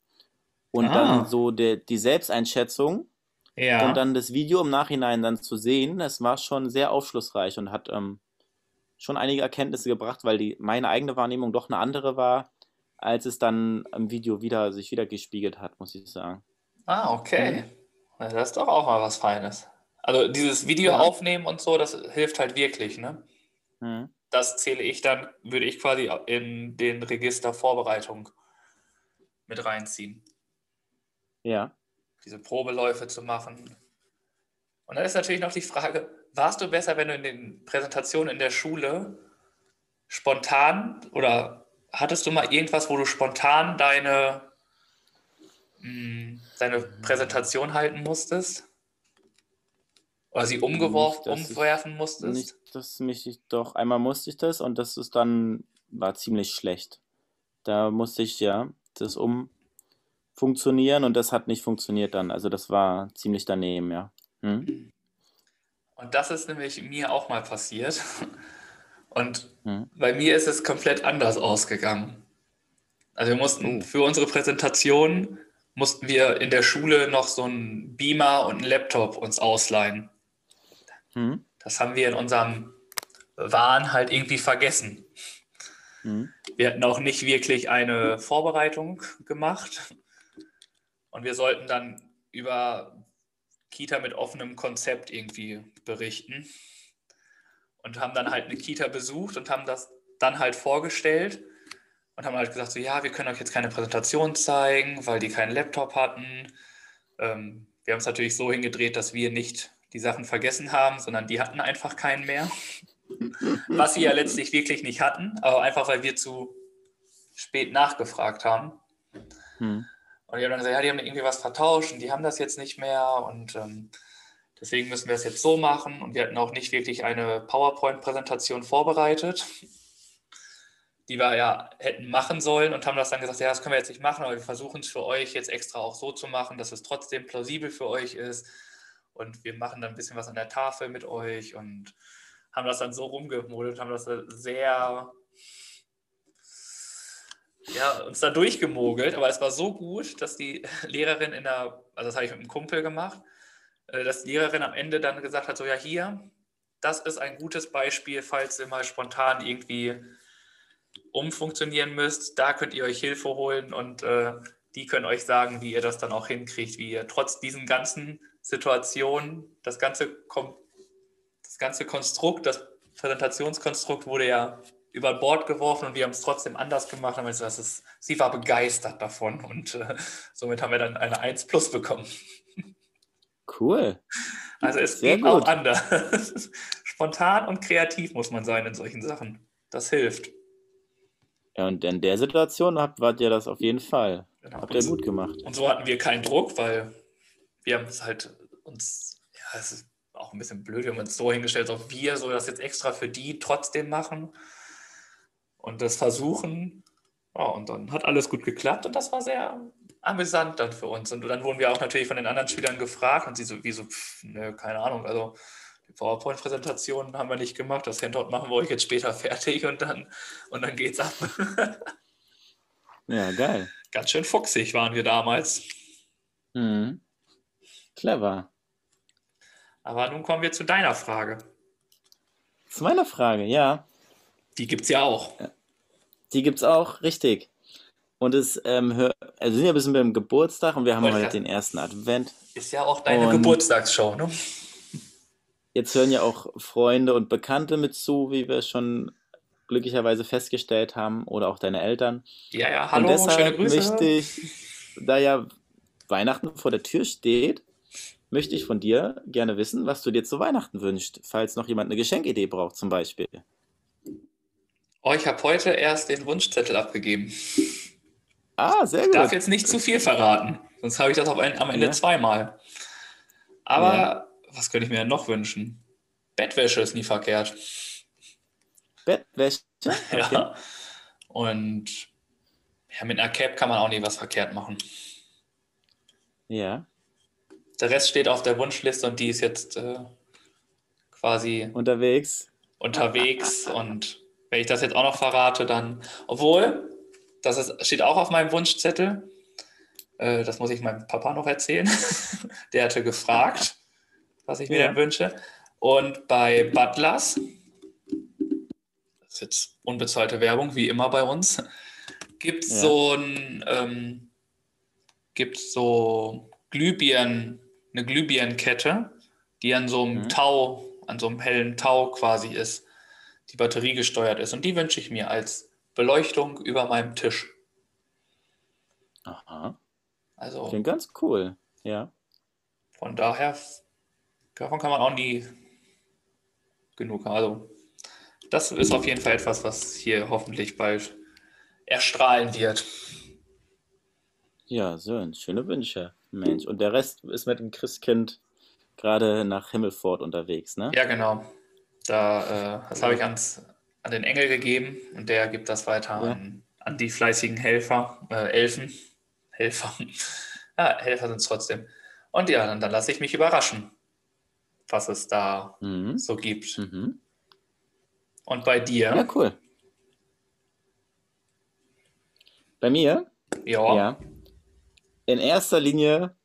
Und ah. dann so der, die Selbsteinschätzung ja. und dann das Video im Nachhinein dann zu sehen, das war schon sehr aufschlussreich und hat ähm, schon einige Erkenntnisse gebracht, weil die meine eigene Wahrnehmung doch eine andere war, als es dann im Video wieder sich wieder gespiegelt hat, muss ich sagen. Ah, okay. Mhm. Das ist doch auch mal was Feines. Also dieses Video ja. aufnehmen und so, das hilft halt wirklich, ne? Mhm. Das zähle ich dann, würde ich quasi in den Register Vorbereitung mit reinziehen. Ja. Diese Probeläufe zu machen. Und dann ist natürlich noch die Frage, warst du besser, wenn du in den Präsentationen in der Schule spontan oder hattest du mal irgendwas, wo du spontan deine, mh, hm, deine Präsentation halten musstest? Oder sie umgeworfen, nicht, umwerfen ich, musstest? Nicht, dass mich ich, doch, einmal musste ich das und das ist dann, war ziemlich schlecht. Da musste ich ja das umfunktionieren und das hat nicht funktioniert dann. Also das war ziemlich daneben, ja. Hm? Und das ist nämlich mir auch mal passiert. Und hm. bei mir ist es komplett anders ausgegangen. Also wir mussten oh. für unsere Präsentation mussten wir in der Schule noch so einen Beamer und einen Laptop uns ausleihen. Hm. Das haben wir in unserem Wahn halt irgendwie vergessen. Hm. Wir hatten auch nicht wirklich eine Vorbereitung gemacht. Und wir sollten dann über Kita mit offenem Konzept irgendwie berichten und haben dann halt eine Kita besucht und haben das dann halt vorgestellt und haben halt gesagt, so ja, wir können euch jetzt keine Präsentation zeigen, weil die keinen Laptop hatten. Ähm, wir haben es natürlich so hingedreht, dass wir nicht die Sachen vergessen haben, sondern die hatten einfach keinen mehr. Was sie ja letztlich wirklich nicht hatten, aber einfach weil wir zu spät nachgefragt haben. Hm. Und die haben dann gesagt, ja, die haben irgendwie was vertauscht und die haben das jetzt nicht mehr und ähm, Deswegen müssen wir es jetzt so machen und wir hatten auch nicht wirklich eine PowerPoint-Präsentation vorbereitet, die wir ja hätten machen sollen und haben das dann gesagt, ja, das können wir jetzt nicht machen, aber wir versuchen es für euch jetzt extra auch so zu machen, dass es trotzdem plausibel für euch ist. Und wir machen dann ein bisschen was an der Tafel mit euch und haben das dann so rumgemodelt, haben das sehr ja, uns da durchgemogelt, aber es war so gut, dass die Lehrerin in der, also das habe ich mit einem Kumpel gemacht, äh, dass die Lehrerin am Ende dann gesagt hat, so ja hier, das ist ein gutes Beispiel, falls ihr mal spontan irgendwie umfunktionieren müsst, da könnt ihr euch Hilfe holen und äh, die können euch sagen, wie ihr das dann auch hinkriegt, wie ihr trotz diesen ganzen Situationen, das ganze, das ganze Konstrukt, das Präsentationskonstrukt wurde ja über Bord geworfen und wir haben es trotzdem anders gemacht. Aber das ist, sie war begeistert davon und äh, somit haben wir dann eine 1 plus bekommen. Cool. Also es Sehr geht gut. auch anders. Spontan und kreativ muss man sein in solchen Sachen. Das hilft. Ja, und in der Situation habt, wart ihr das auf jeden Fall. Genau. Habt ihr gut gemacht. Und so hatten wir keinen Druck, weil wir haben es halt uns, ja, es ist auch ein bisschen blöd, wir haben uns so hingestellt, ob wir so das jetzt extra für die trotzdem machen und das versuchen. Ja, und dann hat alles gut geklappt und das war sehr, amüsant dann für uns. Und dann wurden wir auch natürlich von den anderen Spielern gefragt und sie so, wie so, pff, ne, keine Ahnung, also die PowerPoint-Präsentation haben wir nicht gemacht, das Handout machen wir euch jetzt später fertig und dann, und dann geht's ab. ja, geil. Ganz schön fuchsig waren wir damals. Mhm. Clever. Aber nun kommen wir zu deiner Frage. Zu meiner Frage, ja. Die gibt's ja auch. Die gibt's auch, richtig. Und es ähm, hör, also wir sind ja ein bisschen beim Geburtstag und wir haben heute ja, den ersten Advent. Ist ja auch deine und Geburtstagsshow, ne? Jetzt hören ja auch Freunde und Bekannte mit zu, wie wir schon glücklicherweise festgestellt haben, oder auch deine Eltern. Ja, ja, hallo, und deshalb schöne Grüße. möchte ich, da ja Weihnachten vor der Tür steht, möchte ich von dir gerne wissen, was du dir zu Weihnachten wünschst, falls noch jemand eine Geschenkidee braucht, zum Beispiel. Oh, ich habe heute erst den Wunschzettel abgegeben. Ah, sehr gut. Ich darf jetzt nicht zu viel verraten, sonst habe ich das ein, am Ende ja. zweimal. Aber ja. Was könnte ich mir denn noch wünschen? Bettwäsche ist nie verkehrt. Bettwäsche? Okay. Ja. Und ja, mit einer Cap kann man auch nie was verkehrt machen. Ja. Der Rest steht auf der Wunschliste und die ist jetzt äh, quasi unterwegs. unterwegs. Und wenn ich das jetzt auch noch verrate, dann, obwohl, das ist, steht auch auf meinem Wunschzettel, äh, das muss ich meinem Papa noch erzählen. Der hatte gefragt, was ich mir ja. denn wünsche. Und bei Butlers, das ist jetzt unbezahlte Werbung, wie immer bei uns, gibt es ja. so ein, ähm, gibt so Glühbirnen, eine Glühbirnenkette, die an so einem mhm. Tau, an so einem hellen Tau quasi ist, die batteriegesteuert ist. Und die wünsche ich mir als Beleuchtung über meinem Tisch. Aha. Also. Klingt ganz cool, ja. Von daher, davon kann man auch nie genug haben. Also, das ist auf jeden Fall etwas, was hier hoffentlich bald erstrahlen wird. Ja, so, schöne Wünsche, Mensch. Und der Rest ist mit dem Christkind gerade nach Himmelfort unterwegs, ne? Ja, genau. Da, äh, das habe ich ans, an den Engel gegeben und der gibt das weiter ja. an, an, die fleißigen Helfer, äh, Elfen. Helfer. ja, Helfer sind es trotzdem. Und ja, dann, dann lasse ich mich überraschen, was es da mhm. so gibt. Mhm. Und bei dir? Ja, cool. Bei mir? Ja. ja. In erster Linie,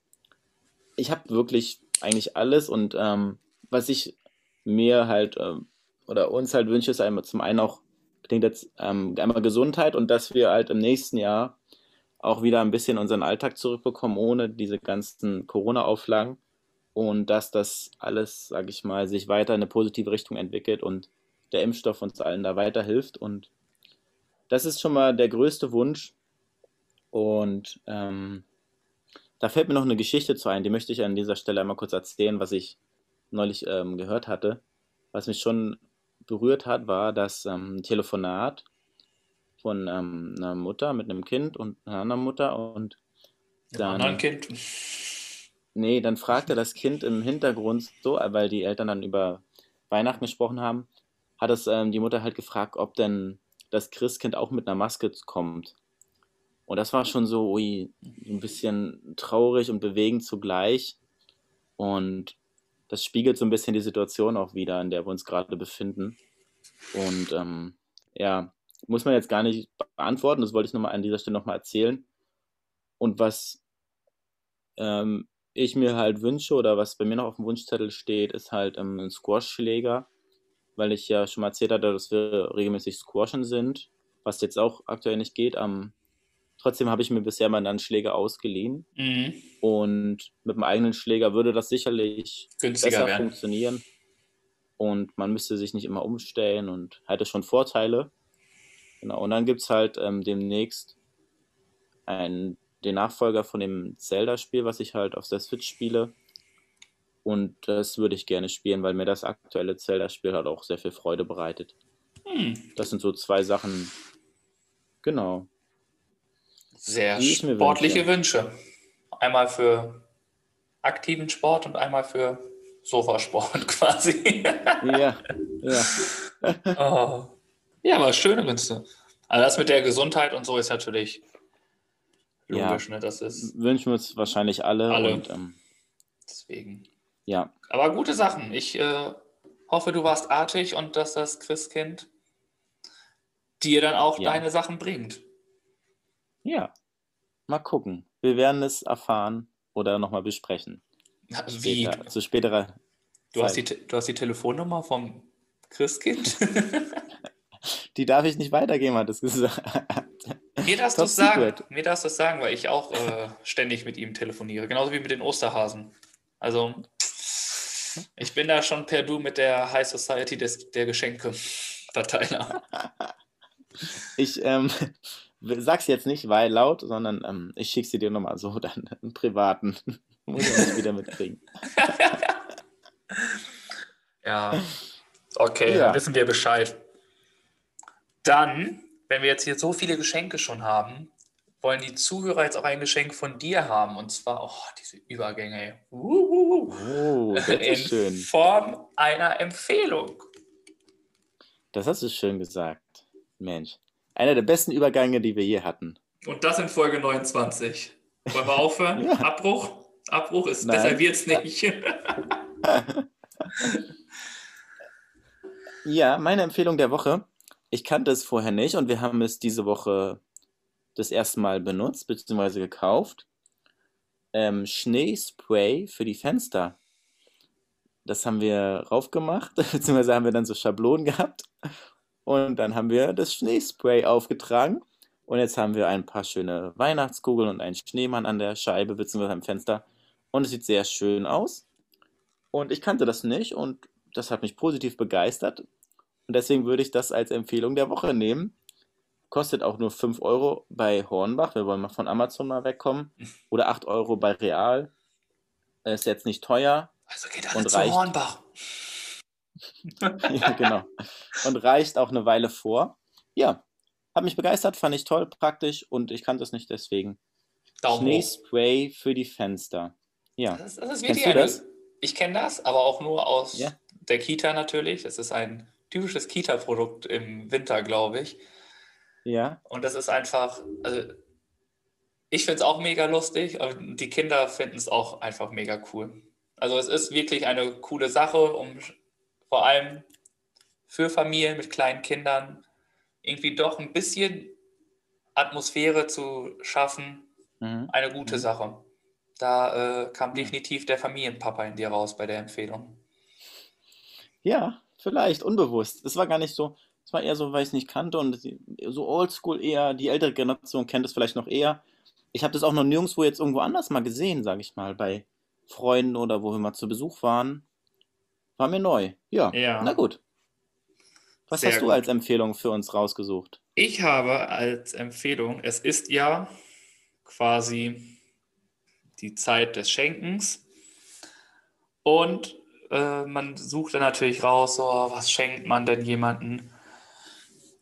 ich habe wirklich eigentlich alles und ähm, was ich mir halt ähm, oder uns halt wünsche, ist einmal zum einen auch, klingt jetzt ähm, einmal Gesundheit und dass wir halt im nächsten Jahr auch wieder ein bisschen unseren Alltag zurückbekommen, ohne diese ganzen Corona-Auflagen und dass das alles, sage ich mal, sich weiter in eine positive Richtung entwickelt und der Impfstoff uns allen da weiterhilft. Und das ist schon mal der größte Wunsch. Und ähm, da fällt mir noch eine Geschichte zu ein, die möchte ich an dieser Stelle einmal kurz erzählen, was ich neulich ähm, gehört hatte. Was mich schon berührt hat, war das ähm, Telefonat von ähm, einer Mutter mit einem Kind und einer anderen Mutter und dann. Einem Kind. Nee, dann fragte das Kind im Hintergrund so, weil die Eltern dann über Weihnachten gesprochen haben, hat es ähm, die Mutter halt gefragt, ob denn das Christkind auch mit einer Maske kommt. Und das war schon so ui, ein bisschen traurig und bewegend zugleich. Und das spiegelt so ein bisschen die Situation auch wieder, in der wir uns gerade befinden. Und ähm, ja, muss man jetzt gar nicht beantworten, das wollte ich nochmal an dieser Stelle nochmal erzählen. Und was ähm, ich mir halt wünsche oder was bei mir noch auf dem Wunschzettel steht, ist halt ähm, ein Squash-Schläger, weil ich ja schon mal erzählt hatte, dass wir regelmäßig squashen sind, was jetzt auch aktuell nicht geht. Am Trotzdem habe ich mir bisher mal einen Schläger ausgeliehen. Mhm. Und mit dem eigenen Schläger würde das sicherlich Günstiger besser werden. funktionieren. Und man müsste sich nicht immer umstellen und hätte schon Vorteile. Genau. Und dann gibt es halt ähm, demnächst einen, den Nachfolger von dem Zelda-Spiel, was ich halt auf der Switch spiele. Und das würde ich gerne spielen, weil mir das aktuelle Zelda-Spiel halt auch sehr viel Freude bereitet. Hm. Das sind so zwei Sachen. Genau. Sehr sportliche Wünsche. Einmal für aktiven Sport und einmal für Sofasport quasi. ja, ja. oh. Ja, aber schöne Wünsche. Also das mit der Gesundheit und so ist natürlich logisch, ja, ne? Das ist. Wünschen wir uns wahrscheinlich alle. Alle. Und, ähm, Deswegen. Ja. Aber gute Sachen. Ich äh, hoffe, du warst artig und dass das Christkind dir dann auch ja. deine Sachen bringt. Ja, mal gucken. Wir werden es erfahren oder nochmal besprechen. Wie? Später, zu späterer du hast, die, du hast die Telefonnummer vom Christkind? die darf ich nicht weitergeben, hat es gesagt. Mir darfst du sagen, mir darfst du sagen, weil ich auch äh, ständig mit ihm telefoniere, genauso wie mit den Osterhasen. Also ich bin da schon per Du mit der High Society des, der Geschenke-Verteiler. Ich ähm, sag's jetzt nicht, weil laut, sondern ähm, ich schick's dir nochmal so dann einen privaten. Muss ich nicht wieder mitkriegen. ja. Okay, ja. dann wissen wir Bescheid. Dann, wenn wir jetzt hier so viele Geschenke schon haben, wollen die Zuhörer jetzt auch ein Geschenk von dir haben. Und zwar, oh, diese Übergänge. Uh, oh, das ist in schön. Form einer Empfehlung. Das hast du schön gesagt. Mensch. Einer der besten Übergänge, die wir je hatten. Und das in Folge 29. Wollen wir aufhören? ja. Abbruch? Abbruch ist, Nein. besser wird's nicht. Ja, meine Empfehlung der Woche. Ich kannte es vorher nicht und wir haben es diese Woche das erste Mal benutzt bzw. gekauft. Ähm, Schneespray für die Fenster. Das haben wir raufgemacht, beziehungsweise haben wir dann so Schablonen gehabt. Und dann haben wir das Schneespray aufgetragen. Und jetzt haben wir ein paar schöne Weihnachtskugeln und einen Schneemann an der Scheibe bzw. am Fenster. Und es sieht sehr schön aus. Und ich kannte das nicht und das hat mich positiv begeistert. Und deswegen würde ich das als Empfehlung der Woche nehmen. Kostet auch nur 5 Euro bei Hornbach. Wir wollen mal von Amazon mal wegkommen. Oder 8 Euro bei Real. Ist jetzt nicht teuer. Also geht alle und zu reicht, Hornbach. ja, genau. Und reicht auch eine Weile vor. Ja, hat mich begeistert, fand ich toll, praktisch und ich kannte es nicht deswegen. Daumen Schneespray für die Fenster. Ja. Das, das ist Kennst du das? Ich kenne das, aber auch nur aus ja. der Kita natürlich. Das ist ein typisches Kita-Produkt im Winter, glaube ich. Ja. Und das ist einfach, also ich finde es auch mega lustig, aber die Kinder finden es auch einfach mega cool. Also es ist wirklich eine coole Sache, um vor allem für Familien mit kleinen Kindern irgendwie doch ein bisschen Atmosphäre zu schaffen, mhm. eine gute mhm. Sache. Da äh, kam definitiv der Familienpapa in dir raus bei der Empfehlung. Ja, vielleicht, unbewusst. Es war gar nicht so, es war eher so, weil ich es nicht kannte und so oldschool eher, die ältere Generation kennt es vielleicht noch eher. Ich habe das auch noch nirgendwo jetzt irgendwo anders mal gesehen, sage ich mal, bei Freunden oder wo wir mal zu Besuch waren. War mir neu. Ja, ja. na gut. Was Sehr hast du gut. als Empfehlung für uns rausgesucht? Ich habe als Empfehlung, es ist ja quasi die Zeit des Schenkens. Und äh, man sucht dann natürlich raus, so, was schenkt man denn jemanden?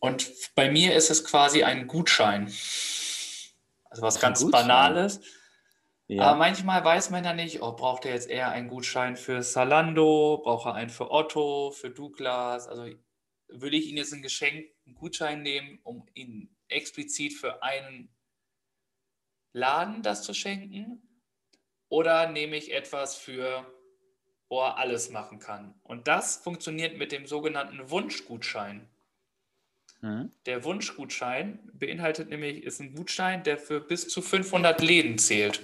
Und bei mir ist es quasi ein Gutschein. Also was ganz Gutschein. Banales. Ja. Aber manchmal weiß man ja nicht, oh, braucht er jetzt eher einen Gutschein für Salando, braucht er einen für Otto, für Douglas? Also würde ich ihn jetzt ein Geschenk, einen Gutschein nehmen, um ihn explizit für einen Laden das zu schenken? Oder nehme ich etwas für, wo er alles machen kann? Und das funktioniert mit dem sogenannten Wunschgutschein. Mhm. Der Wunschgutschein beinhaltet nämlich, ist ein Gutschein, der für bis zu 500 Läden zählt.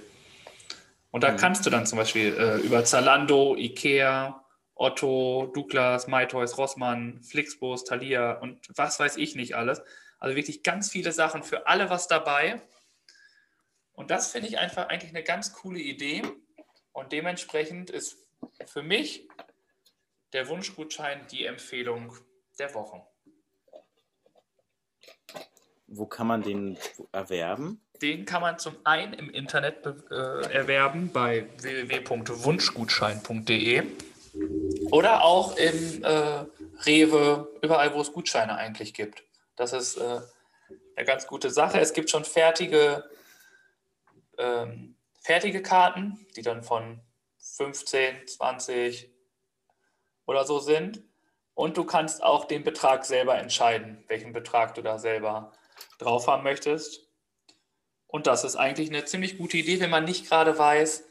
Und da mhm. kannst du dann zum Beispiel äh, über Zalando, Ikea, Otto, Douglas, MyToys, Rossmann, Flixbus, Thalia und was weiß ich nicht alles. Also wirklich ganz viele Sachen für alle was dabei. Und das finde ich einfach eigentlich eine ganz coole Idee. Und dementsprechend ist für mich der Wunschgutschein die Empfehlung der Woche. Wo kann man den erwerben? Den kann man zum einen im Internet äh, erwerben bei www.wunschgutschein.de oder auch im äh, Rewe, überall, wo es Gutscheine eigentlich gibt. Das ist äh, eine ganz gute Sache. Es gibt schon fertige ähm, fertige Karten, die dann von 15, 20 oder so sind. Und du kannst auch den Betrag selber entscheiden, welchen Betrag du da selber drauf haben möchtest. Und das ist eigentlich eine ziemlich gute Idee, wenn man nicht gerade weiß,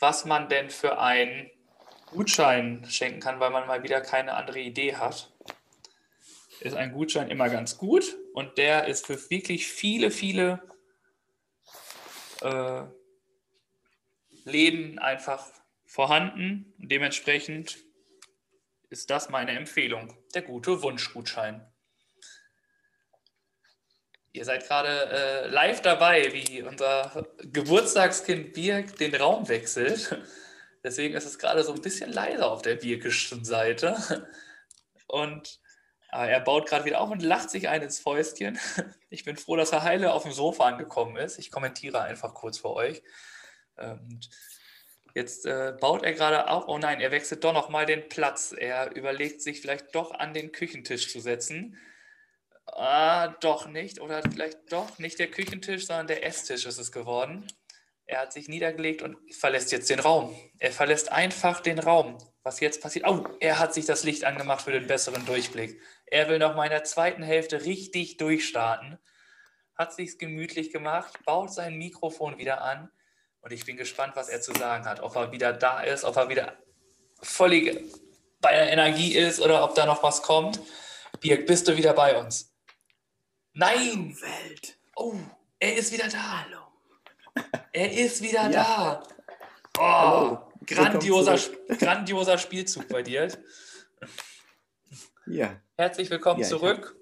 was man denn für einen Gutschein schenken kann, weil man mal wieder keine andere Idee hat. Ist ein Gutschein immer ganz gut und der ist für wirklich viele, viele äh, Läden einfach vorhanden. Und dementsprechend ist das meine Empfehlung. Der gute Wunschgutschein. Ihr seid gerade äh, live dabei, wie unser Geburtstagskind Birk den Raum wechselt. Deswegen ist es gerade so ein bisschen leiser auf der birkischen Seite. Und aber er baut gerade wieder auf und lacht sich ein ins Fäustchen. Ich bin froh, dass er heile auf dem Sofa angekommen ist. Ich kommentiere einfach kurz für euch. Und jetzt äh, baut er gerade auf. Oh nein, er wechselt doch noch mal den Platz. Er überlegt sich vielleicht doch an den Küchentisch zu setzen. Ah, doch nicht. Oder vielleicht doch nicht der Küchentisch, sondern der Esstisch ist es geworden. Er hat sich niedergelegt und verlässt jetzt den Raum. Er verlässt einfach den Raum. Was jetzt passiert? Oh, er hat sich das Licht angemacht für den besseren Durchblick. Er will noch mal in der zweiten Hälfte richtig durchstarten. Hat sich's gemütlich gemacht, baut sein Mikrofon wieder an und ich bin gespannt, was er zu sagen hat. Ob er wieder da ist, ob er wieder völlige bei der Energie ist oder ob da noch was kommt. Birg, bist du wieder bei uns? Nein! Welt. Oh, er ist wieder da. Hallo. Er ist wieder Ja. da. Oh, grandioser, grandioser Spielzug bei dir. Ja, Herzlich willkommen Ja, zurück.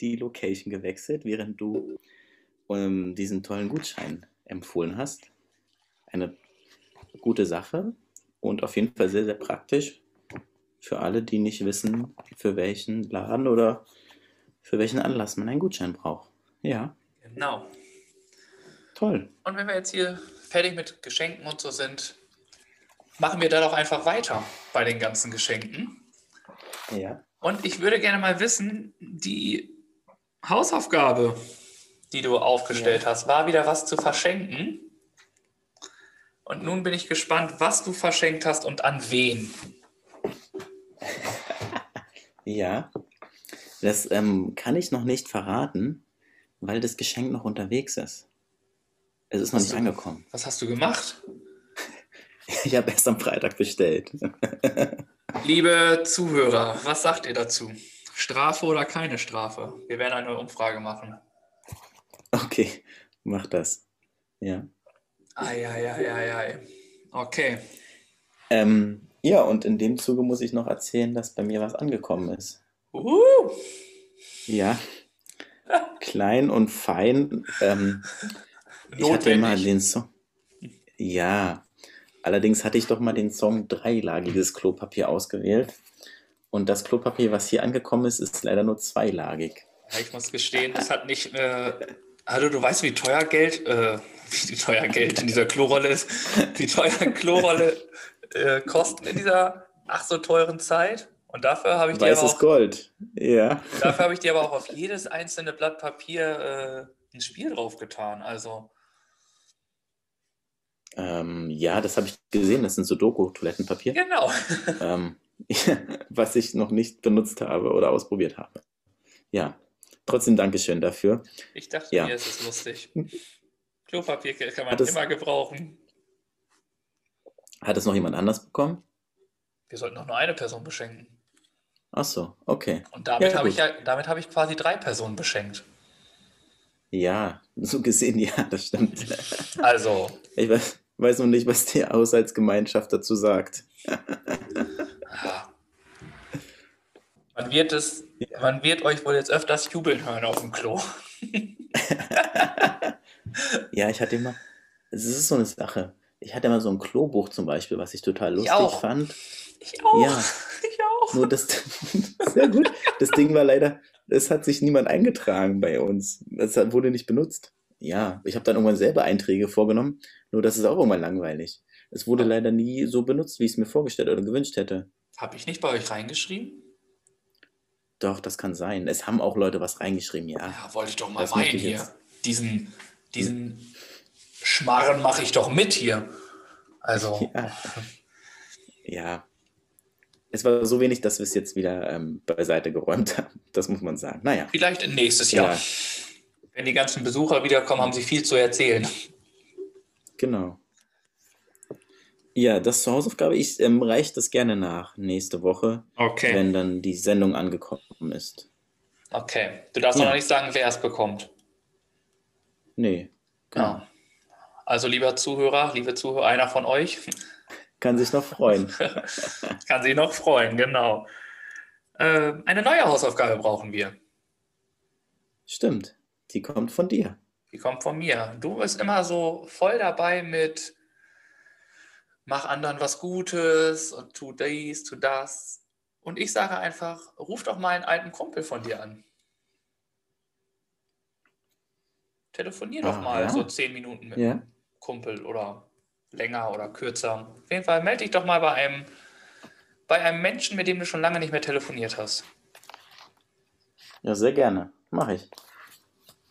die Location gewechselt, während du ähm, diesen tollen Gutschein empfohlen hast. Eine gute Sache und auf jeden Fall sehr, sehr praktisch für alle, die nicht wissen, für welchen Laden oder für welchen Anlass man einen Gutschein braucht. Ja, Genau. toll. Und wenn wir jetzt hier fertig mit Geschenken und so sind, machen wir da doch einfach weiter bei den ganzen Geschenken. Ja. Und ich würde gerne mal wissen, die Hausaufgabe, die du aufgestellt hast, war wieder was zu verschenken. Und nun bin ich gespannt, was du verschenkt hast und an wen. Ja, das ähm, kann ich noch nicht verraten, weil das Geschenk noch unterwegs ist. Es ist noch Hast nicht du- angekommen. Was hast du gemacht? Ich habe erst am Freitag bestellt. Liebe Zuhörer, was sagt ihr dazu? Strafe oder keine Strafe? Wir werden eine Umfrage machen. Okay, mach das. Ja. Eieieiei. Okay. Ähm, ja, und in dem Zuge muss ich noch erzählen, dass bei mir was angekommen ist. Uh, Ja. Klein und fein. Ähm, ich hatte mal den Song. Ja. Allerdings hatte ich doch mal den Song dreilagiges Klopapier ausgewählt. Und das Klopapier, was hier angekommen ist, ist leider nur zweilagig. Ich muss gestehen, das hat nicht. Äh, hallo, du weißt, wie teuer Geld, äh, wie teuer Geld in dieser Klorolle ist, wie teuer Klorolle äh, kosten in dieser ach so teuren Zeit. Und dafür habe ich dir aber Weißes auch, Gold. Ja. dafür habe ich dir aber auch auf jedes einzelne Blatt Papier äh, ein Spiel draufgetan. Also Ähm, ja, das habe ich gesehen. Das sind Sudoku-Toilettenpapier. genau. ähm, was ich noch nicht benutzt habe oder ausprobiert habe. Ja, trotzdem Dankeschön dafür. Ich dachte Ja. mir, es ist lustig. Klopapier kann man es- immer gebrauchen. Hat es noch jemand anders bekommen? Wir sollten noch nur eine Person beschenken. Ach so, okay. Und damit Ja, habe ich ja, damit habe ich quasi drei Personen beschenkt. Ja, so gesehen, ja, das stimmt. Also, Ich weiß, weiß noch nicht, was die Haushaltsgemeinschaft dazu sagt. Ja. Man wird es, man wird euch wohl jetzt öfters jubeln hören auf dem Klo. Ja, ich hatte immer, es ist so eine Sache. Ich hatte immer so ein Klobuch zum Beispiel, was ich total lustig auch. fand. Ich auch. Ja. Ich auch. Nur das, sehr gut. Das Ding war leider, es hat sich niemand eingetragen bei uns. Hat- wurde nicht benutzt. Ja, ich habe dann irgendwann selber Einträge vorgenommen, nur das ist auch irgendwann langweilig. Es wurde leider nie so benutzt, wie ich es mir vorgestellt oder gewünscht hätte. Habe ich nicht bei euch reingeschrieben? Doch, das kann sein. Es haben auch Leute was reingeschrieben, ja. Ja, wollte ich doch mal Das meinen hier. jetzt. Diesen, diesen Schmarren mache ich doch mit hier. Also, Ja. ja. Es war so wenig, dass wir es jetzt wieder ähm, beiseite geräumt haben. Das muss man sagen. Naja. vielleicht nächstes Jahr. Ja. Wenn die ganzen Besucher wiederkommen, haben sie viel zu erzählen. Genau. Ja, das zur Hausaufgabe. Ich ähm, reiche das gerne nach nächste Woche, Okay. wenn dann die Sendung angekommen ist. Okay. Du darfst Ja. noch nicht sagen, wer es bekommt. Nee, genau. Ja. Also, lieber Zuhörer, liebe Zuhörer, einer von euch Kann sich noch freuen. kann sich noch freuen, genau. Äh, eine neue Hausaufgabe brauchen wir. Stimmt. Die kommt von dir. Die kommt von mir. Du bist immer so voll dabei mit mach anderen was Gutes und tu dies, tu das. Und ich sage einfach, ruf doch mal einen alten Kumpel von dir an. Telefonier doch Ah, mal ja. so zehn Minuten mit Ja. einem Kumpel oder länger oder kürzer. Auf jeden Fall melde dich doch mal bei einem, bei einem Menschen, mit dem du schon lange nicht mehr telefoniert hast. Ja, sehr gerne. Mache ich.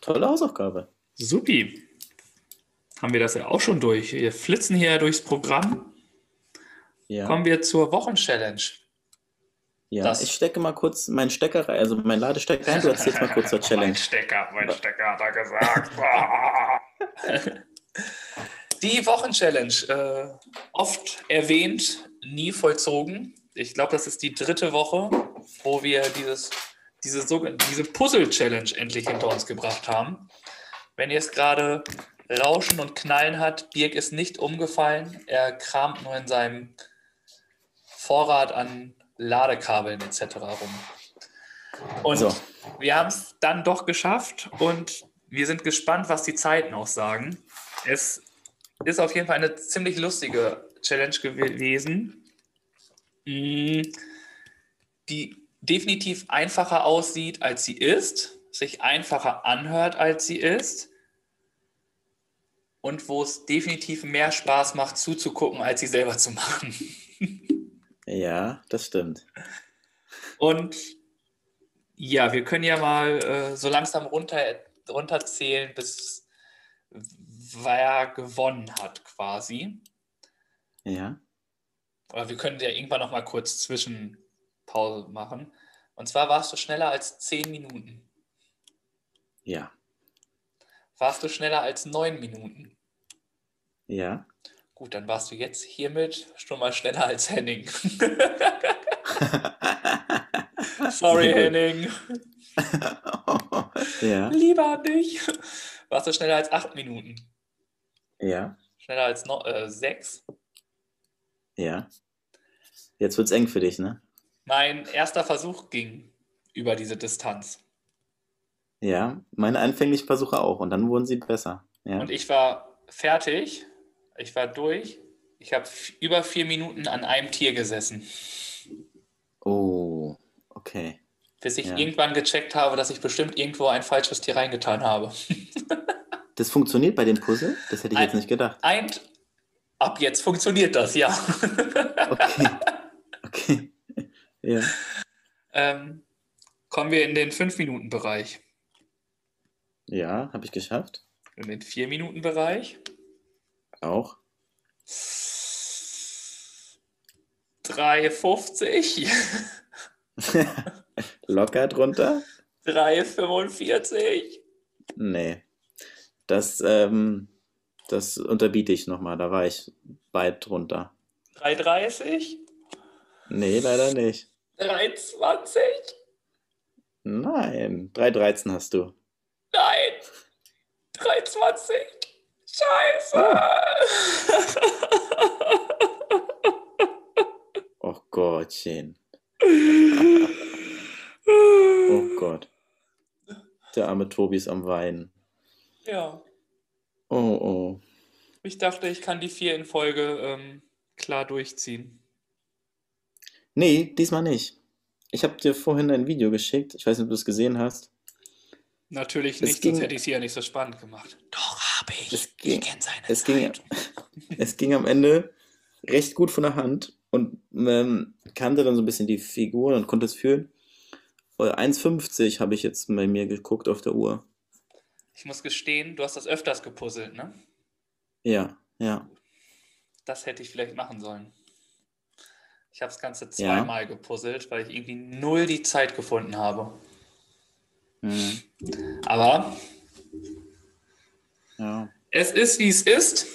Tolle Hausaufgabe. Supi. Haben wir das ja auch schon durch. Wir flitzen hier durchs Programm. Ja. Kommen wir zur Wochenchallenge. ja. das- Ich stecke mal kurz meinen Stecker rein, also mein Ladestecker rein. Du erzählst mal kurz zur Mein Challenge. Stecker, mein Stecker hat er gesagt. Die Wochenchallenge, äh, oft erwähnt, nie vollzogen. Ich glaube, das ist die dritte Woche, wo wir dieses, diese, diese Puzzle-Challenge endlich hinter uns gebracht haben. Wenn ihr es gerade Rauschen und Knallen hat, Birk ist nicht umgefallen. Er kramt nur in seinem Vorrat an Ladekabeln etc. rum. Und so. wir haben es dann doch geschafft und wir sind gespannt, was die Zeiten auch sagen. Es ist auf jeden Fall eine ziemlich lustige Challenge gewesen, mm, die definitiv einfacher aussieht, als sie ist, sich einfacher anhört, als sie ist und wo es definitiv mehr Spaß macht, zuzugucken, als sie selber zu machen. Ja, das stimmt. Und ja, wir können ja mal äh, so langsam runter, runterzählen, bis wer gewonnen hat, quasi. Ja. Oder wir können ja irgendwann noch mal kurz Zwischenpause machen. Und zwar warst du schneller als 10 Minuten. Ja. Warst du schneller als 9 Minuten? Ja. Gut, dann warst du jetzt hiermit schon mal schneller als Henning. Sorry, Henning. ja. Lieber nicht. Warst du schneller als 8 Minuten? Ja. Schneller als no, äh, 6? Ja. Jetzt wird es eng für dich, ne? Mein erster Versuch ging über diese Distanz. Ja, meine anfänglichen Versuche auch. Und dann wurden sie besser. Ja. Und ich war fertig. Ich war durch. Ich habe über vier Minuten an einem Tier gesessen. Oh, okay. Bis ich ja. irgendwann gecheckt habe, dass ich bestimmt irgendwo ein falsches Tier reingetan habe. das funktioniert bei dem Puzzle? Das hätte ich ein, jetzt nicht gedacht. Ein, ab jetzt funktioniert das, ja. okay. Okay. Ja. Ähm, kommen wir in den 5-Minuten-Bereich. Ja, habe ich geschafft. In den 4-Minuten-Bereich. Auch. 3,50. Locker drunter? 3,45. Nee. Das, ähm, das unterbiete ich nochmal. Da war ich weit drunter. 3,30? Nee, leider nicht. 3,20? Nein. 3,13 hast du. Nein. 3,20. Scheiße. Oh, oh Gottchen. oh Gott. Der arme Tobi ist am Weinen. Ja. Oh, oh. Ich dachte, ich kann die vier in Folge ähm, klar durchziehen. Nee, diesmal nicht. Ich habe dir vorhin ein Video geschickt. Ich weiß nicht, ob du es gesehen hast. Natürlich nicht, ging, sonst hätte ich sie ja nicht so spannend gemacht. Doch, habe ich. Es ging, ich kenne seine es ging, es ging am Ende recht gut von der Hand und ähm, kannte dann so ein bisschen die Figuren und konnte es fühlen. 1,50 habe ich jetzt bei mir geguckt auf der Uhr. Ich muss gestehen, du hast das öfters gepuzzelt, ne? Ja, ja. Das hätte ich vielleicht machen sollen. Ich habe das Ganze zweimal ja. gepuzzelt, weil ich irgendwie null die Zeit gefunden habe. Mhm. Aber ja. es ist, wie es ist.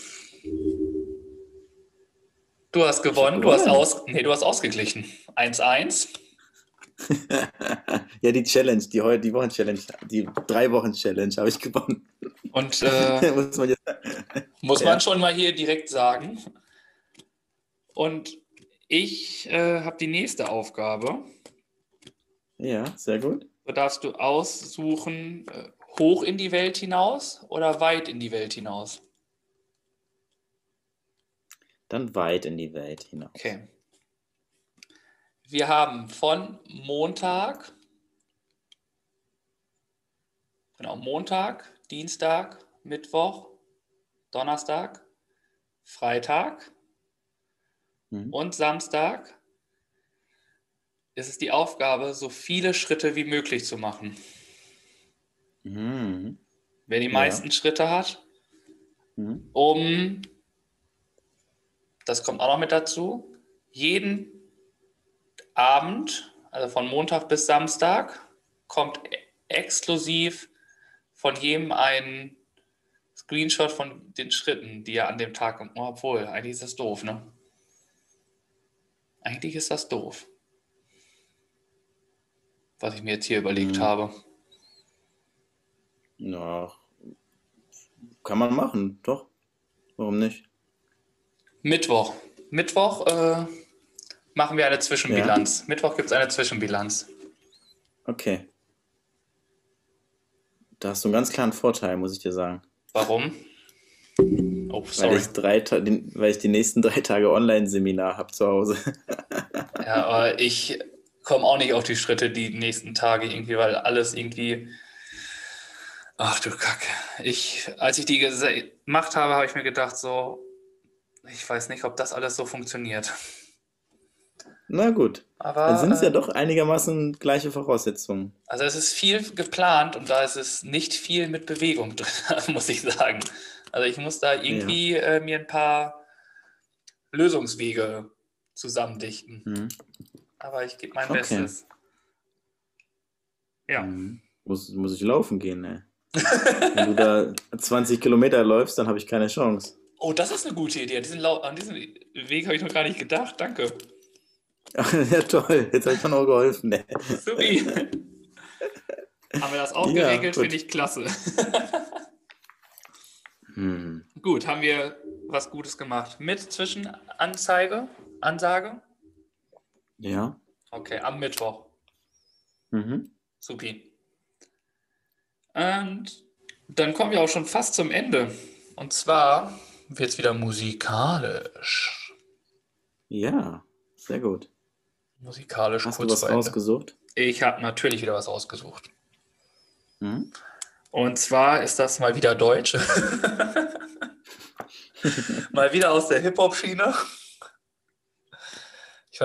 Du hast gewonnen, du hast, aus, nee, du hast ausgeglichen. 1-1. ja, die Challenge, die, heute, die Wochen-Challenge, die Drei-Wochen-Challenge habe ich gewonnen. Und äh, muss, man, muss man ja. schon mal hier direkt sagen. Und ich äh, habe die nächste Aufgabe. Ja, sehr gut. So darfst du aussuchen, äh, hoch in die Welt hinaus oder weit in die Welt hinaus? Dann weit in die Welt hinaus. Okay. Wir haben von Montag, genau, Montag, Dienstag, Mittwoch, Donnerstag, Freitag mhm. und Samstag ist es die Aufgabe, so viele Schritte wie möglich zu machen. Mhm. Wer die meisten ja. Schritte hat, mhm. um, das kommt auch noch mit dazu, jeden Abend, also von Montag bis Samstag, kommt exklusiv von jedem ein Screenshot von den Schritten, die er an dem Tag, obwohl, eigentlich ist das doof, ne? Eigentlich ist das doof. Was ich mir jetzt hier überlegt hm. habe. Ja, kann man machen, doch. Warum nicht? Mittwoch. Mittwoch äh, machen wir eine Zwischenbilanz. Ja. Mittwoch gibt es eine Zwischenbilanz. Okay. Da hast du einen ganz klaren Vorteil, muss ich dir sagen. Warum? Oh. Weil ich, drei, weil ich die nächsten drei Tage Online-Seminar habe zu Hause. ja, aber ich komme auch nicht auf die Schritte die nächsten Tage irgendwie, weil alles irgendwie. Ach du Kacke. Ich, als ich die gemacht habe, habe ich mir gedacht, so, ich weiß nicht, ob das alles so funktioniert. Na gut. Aber, Dann sind es ja äh, doch einigermaßen gleiche Voraussetzungen. Also es ist viel geplant und da ist es nicht viel mit Bewegung drin, muss ich sagen. Also ich muss da irgendwie ja. äh, mir ein paar Lösungswege zusammendichten. Mhm. Aber ich gebe mein okay. Bestes. Ja. Mhm. Muss, muss ich laufen gehen, ey. Wenn du da 20 Kilometer läufst, dann habe ich keine Chance. Oh, das ist eine gute Idee. An diesen, an diesen Weg habe ich noch gar nicht gedacht. Danke. Ja, toll. Jetzt habe ich mir auch geholfen. Ne? Subi. haben wir das auch ja, geregelt, finde ich klasse. hm. Gut, haben wir was Gutes gemacht. Mit Zwischenanzeige, Ansage? Ja. Okay, am Mittwoch. Mhm. Supi. Und dann kommen wir auch schon fast zum Ende. Und zwar wird es wieder musikalisch. Ja, sehr gut. Musikalisch Hast du was rausgesucht? Ich habe natürlich wieder was rausgesucht. Hm? Und zwar ist das mal wieder Deutsch. mal wieder aus der Hip-Hop-Schiene.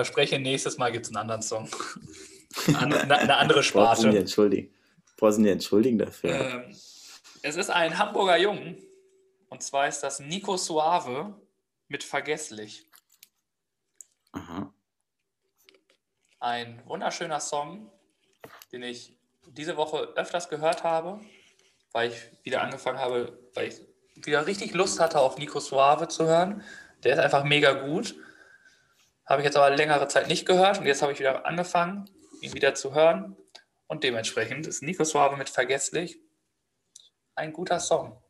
Ich verspreche, nächstes Mal gibt es einen anderen Song. Eine, eine andere Sparte. Brauchen die entschuldigen, Brauchen die entschuldigen dafür? Ähm, es ist ein Hamburger Jungen. Und zwar ist das Nico Suave mit Vergesslich. Aha ein wunderschöner Song, den ich diese Woche öfters gehört habe, weil ich wieder angefangen habe, weil ich wieder richtig Lust hatte, auf Nico Suave zu hören. Der ist einfach mega gut. Habe ich jetzt aber längere Zeit nicht gehört und jetzt habe ich wieder angefangen, ihn wieder zu hören. Und dementsprechend ist Nico Suave mit Vergesslich ein guter Song.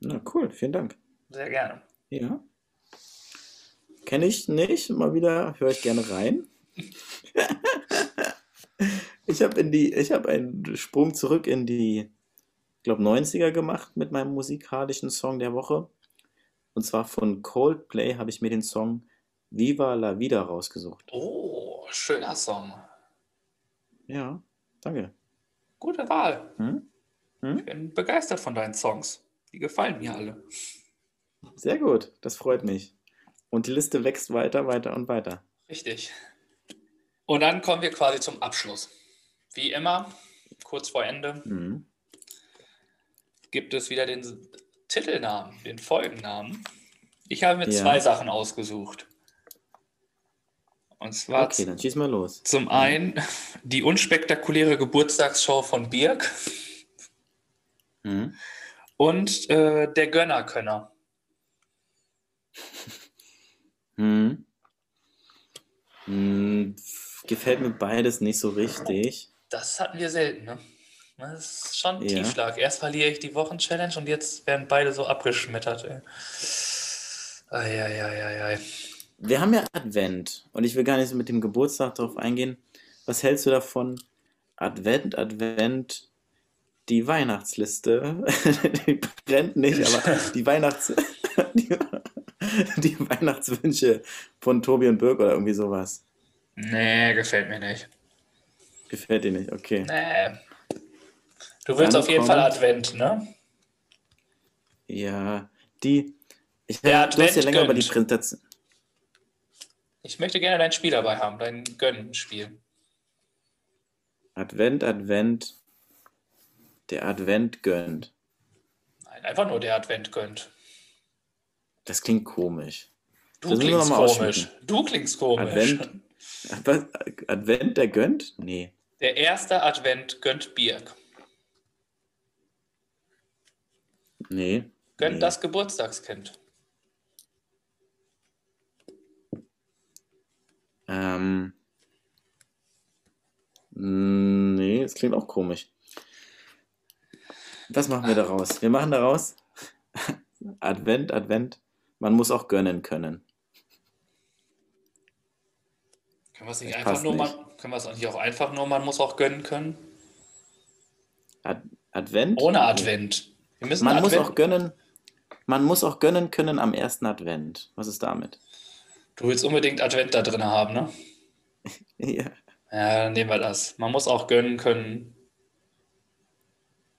Na cool, vielen Dank. Sehr gerne. Ja. Kenne ich nicht, mal wieder höre ich gerne rein ich habe in die, ich habe einen Sprung zurück in die, ich glaube 90er gemacht mit meinem musikalischen Song der Woche. Und zwar von Coldplay habe ich mir den Song Viva la Vida rausgesucht. Oh, schöner Song. Ja, danke. Gute Wahl. Hm? Hm? Ich bin begeistert von deinen Songs. Die gefallen mir alle. Sehr gut, das freut mich. Und die Liste wächst weiter, weiter und weiter. Richtig. Und dann kommen wir quasi zum Abschluss. Wie immer, kurz vor Ende, mhm. gibt es wieder den Titelnamen, den Folgennamen. Ich habe mir ja. zwei Sachen ausgesucht. Und zwar okay, dann schieß mal los. zum einen die unspektakuläre Geburtstagsshow von Birk mhm. und äh, der Gönnerkönner. Hm. Hm, gefällt mir beides nicht so richtig. Das hatten wir selten, ne? Das ist schon ein ja. Tiefschlag. Erst verliere ich die Wochenchallenge und jetzt werden beide so abgeschmettert. Ey. Ai, ai, ai, ai. Wir haben ja Advent und ich will gar nicht so mit dem Geburtstag darauf eingehen. Was hältst du davon? Advent, Advent, die Weihnachtsliste. die brennt nicht, aber die Weihnachts... die, die Weihnachtswünsche von Tobi und Birk oder irgendwie sowas. Nee, gefällt mir nicht. Gefällt dir nicht, okay. Nee. Du willst Dann auf jeden Fall Advent, ne? Ja, die. Ich Der Advent du hast ja länger gönnt. über die Präsentation. Ich möchte gerne dein Spiel dabei haben, dein Gönnen-Spiel. Advent, Advent. Der Advent gönnt. Nein, einfach nur der Advent gönnt. Das klingt komisch. Du das klingst komisch. Du klingst komisch. Advent, Advent, der gönnt? Nee. Der erste Advent gönnt Birk. Nee. Gönnt nee. das Geburtstagskind. Ähm, nee, es klingt auch komisch. Was machen wir daraus? Wir machen daraus Advent, Advent. Man muss auch gönnen können. Können wir es nicht einfach nur nicht. Man, können wir es nicht auch einfach nur, man muss auch gönnen können? Ad Advent? Ohne Advent. Wir müssen man Advent. muss auch gönnen. Man muss auch gönnen können am ersten Advent. Was ist damit? Du willst unbedingt Advent da drin haben, ne? ja. Ja, dann nehmen wir das. Man muss auch gönnen können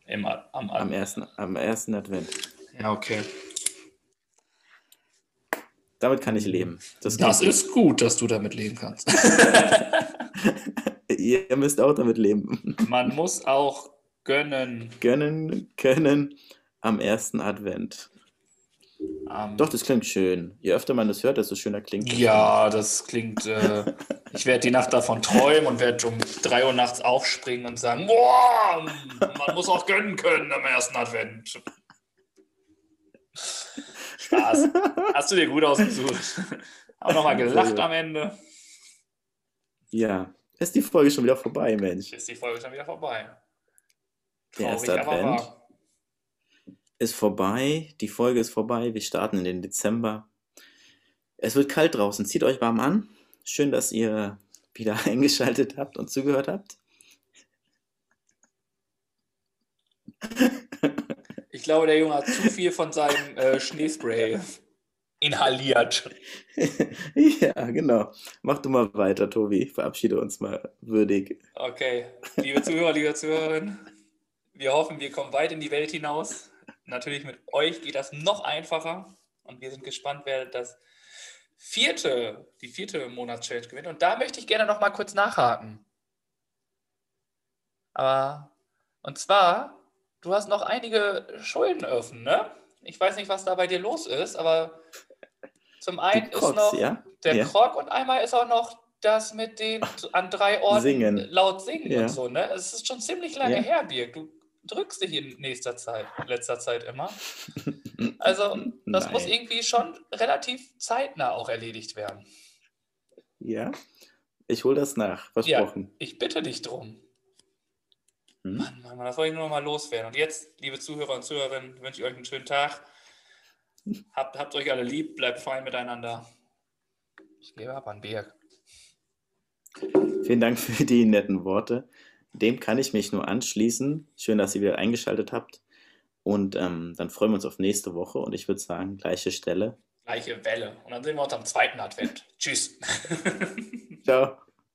im, am, am, am, ersten, am ersten Advent. Ja, okay. Damit kann ich leben. Das, das ist gut, dass du damit leben kannst. Ihr müsst auch damit leben. Man muss auch gönnen. Gönnen können am ersten Advent. Um, Doch, das klingt schön. Je öfter man das hört, desto schöner klingt es. Ja, das klingt. Äh, ich werde die Nacht davon träumen und werde um 3 Uhr nachts aufspringen und sagen: Boah, man muss auch gönnen können am ersten Advent. Spaß. Hast du dir gut ausgesucht. Auch nochmal gelacht am Ende. Ja, ist die Folge schon wieder vorbei, Mensch. Ist die Folge schon wieder vorbei. Der erste Advent ist vorbei. Die Folge ist vorbei. Wir starten in den Dezember. Es wird kalt draußen. Zieht euch warm an. Schön, dass ihr wieder eingeschaltet habt und zugehört habt. Ich glaube, der Junge hat zu viel von seinem äh, Schneespray inhaliert. ja, genau. Mach du mal weiter, Tobi. Verabschiede uns mal würdig. Okay. Liebe Zuhörer, liebe Zuhörerinnen, wir hoffen, wir kommen weit in die Welt hinaus. Natürlich mit euch geht das noch einfacher. Und wir sind gespannt, wer das vierte, die vierte Monatschallenge gewinnt. Und da möchte ich gerne noch mal kurz nachhaken. Aber, und zwar du hast noch einige Schulden offen, ne? Ich weiß nicht, was da bei dir los ist, aber zum einen Crocs, ist noch ja? der ja. Krog und einmal ist auch noch das mit den an drei Orten singen. laut singen ja. und so, ne? Es ist schon ziemlich lange ja. her, Birg. Du drückst dich in nächster Zeit, letzter Zeit immer. Also, das Nein. muss irgendwie schon relativ zeitnah auch erledigt werden. Ja, ich hole das nach, versprochen. Ja, ich bitte dich drum. Hm? Mann, Mann, das wollte ich nur noch mal loswerden. Und jetzt, liebe Zuhörer und Zuhörerinnen, wünsche ich euch einen schönen Tag. Habt, habt euch alle lieb, bleibt fein miteinander. Ich gebe ab an Berg. Vielen Dank für die netten Worte. Dem kann ich mich nur anschließen. Schön, dass ihr wieder eingeschaltet habt. Und ähm, dann freuen wir uns auf nächste Woche. Und ich würde sagen, gleiche Stelle. Gleiche Welle. Und dann sehen wir uns am zweiten Advent. Tschüss. Ciao.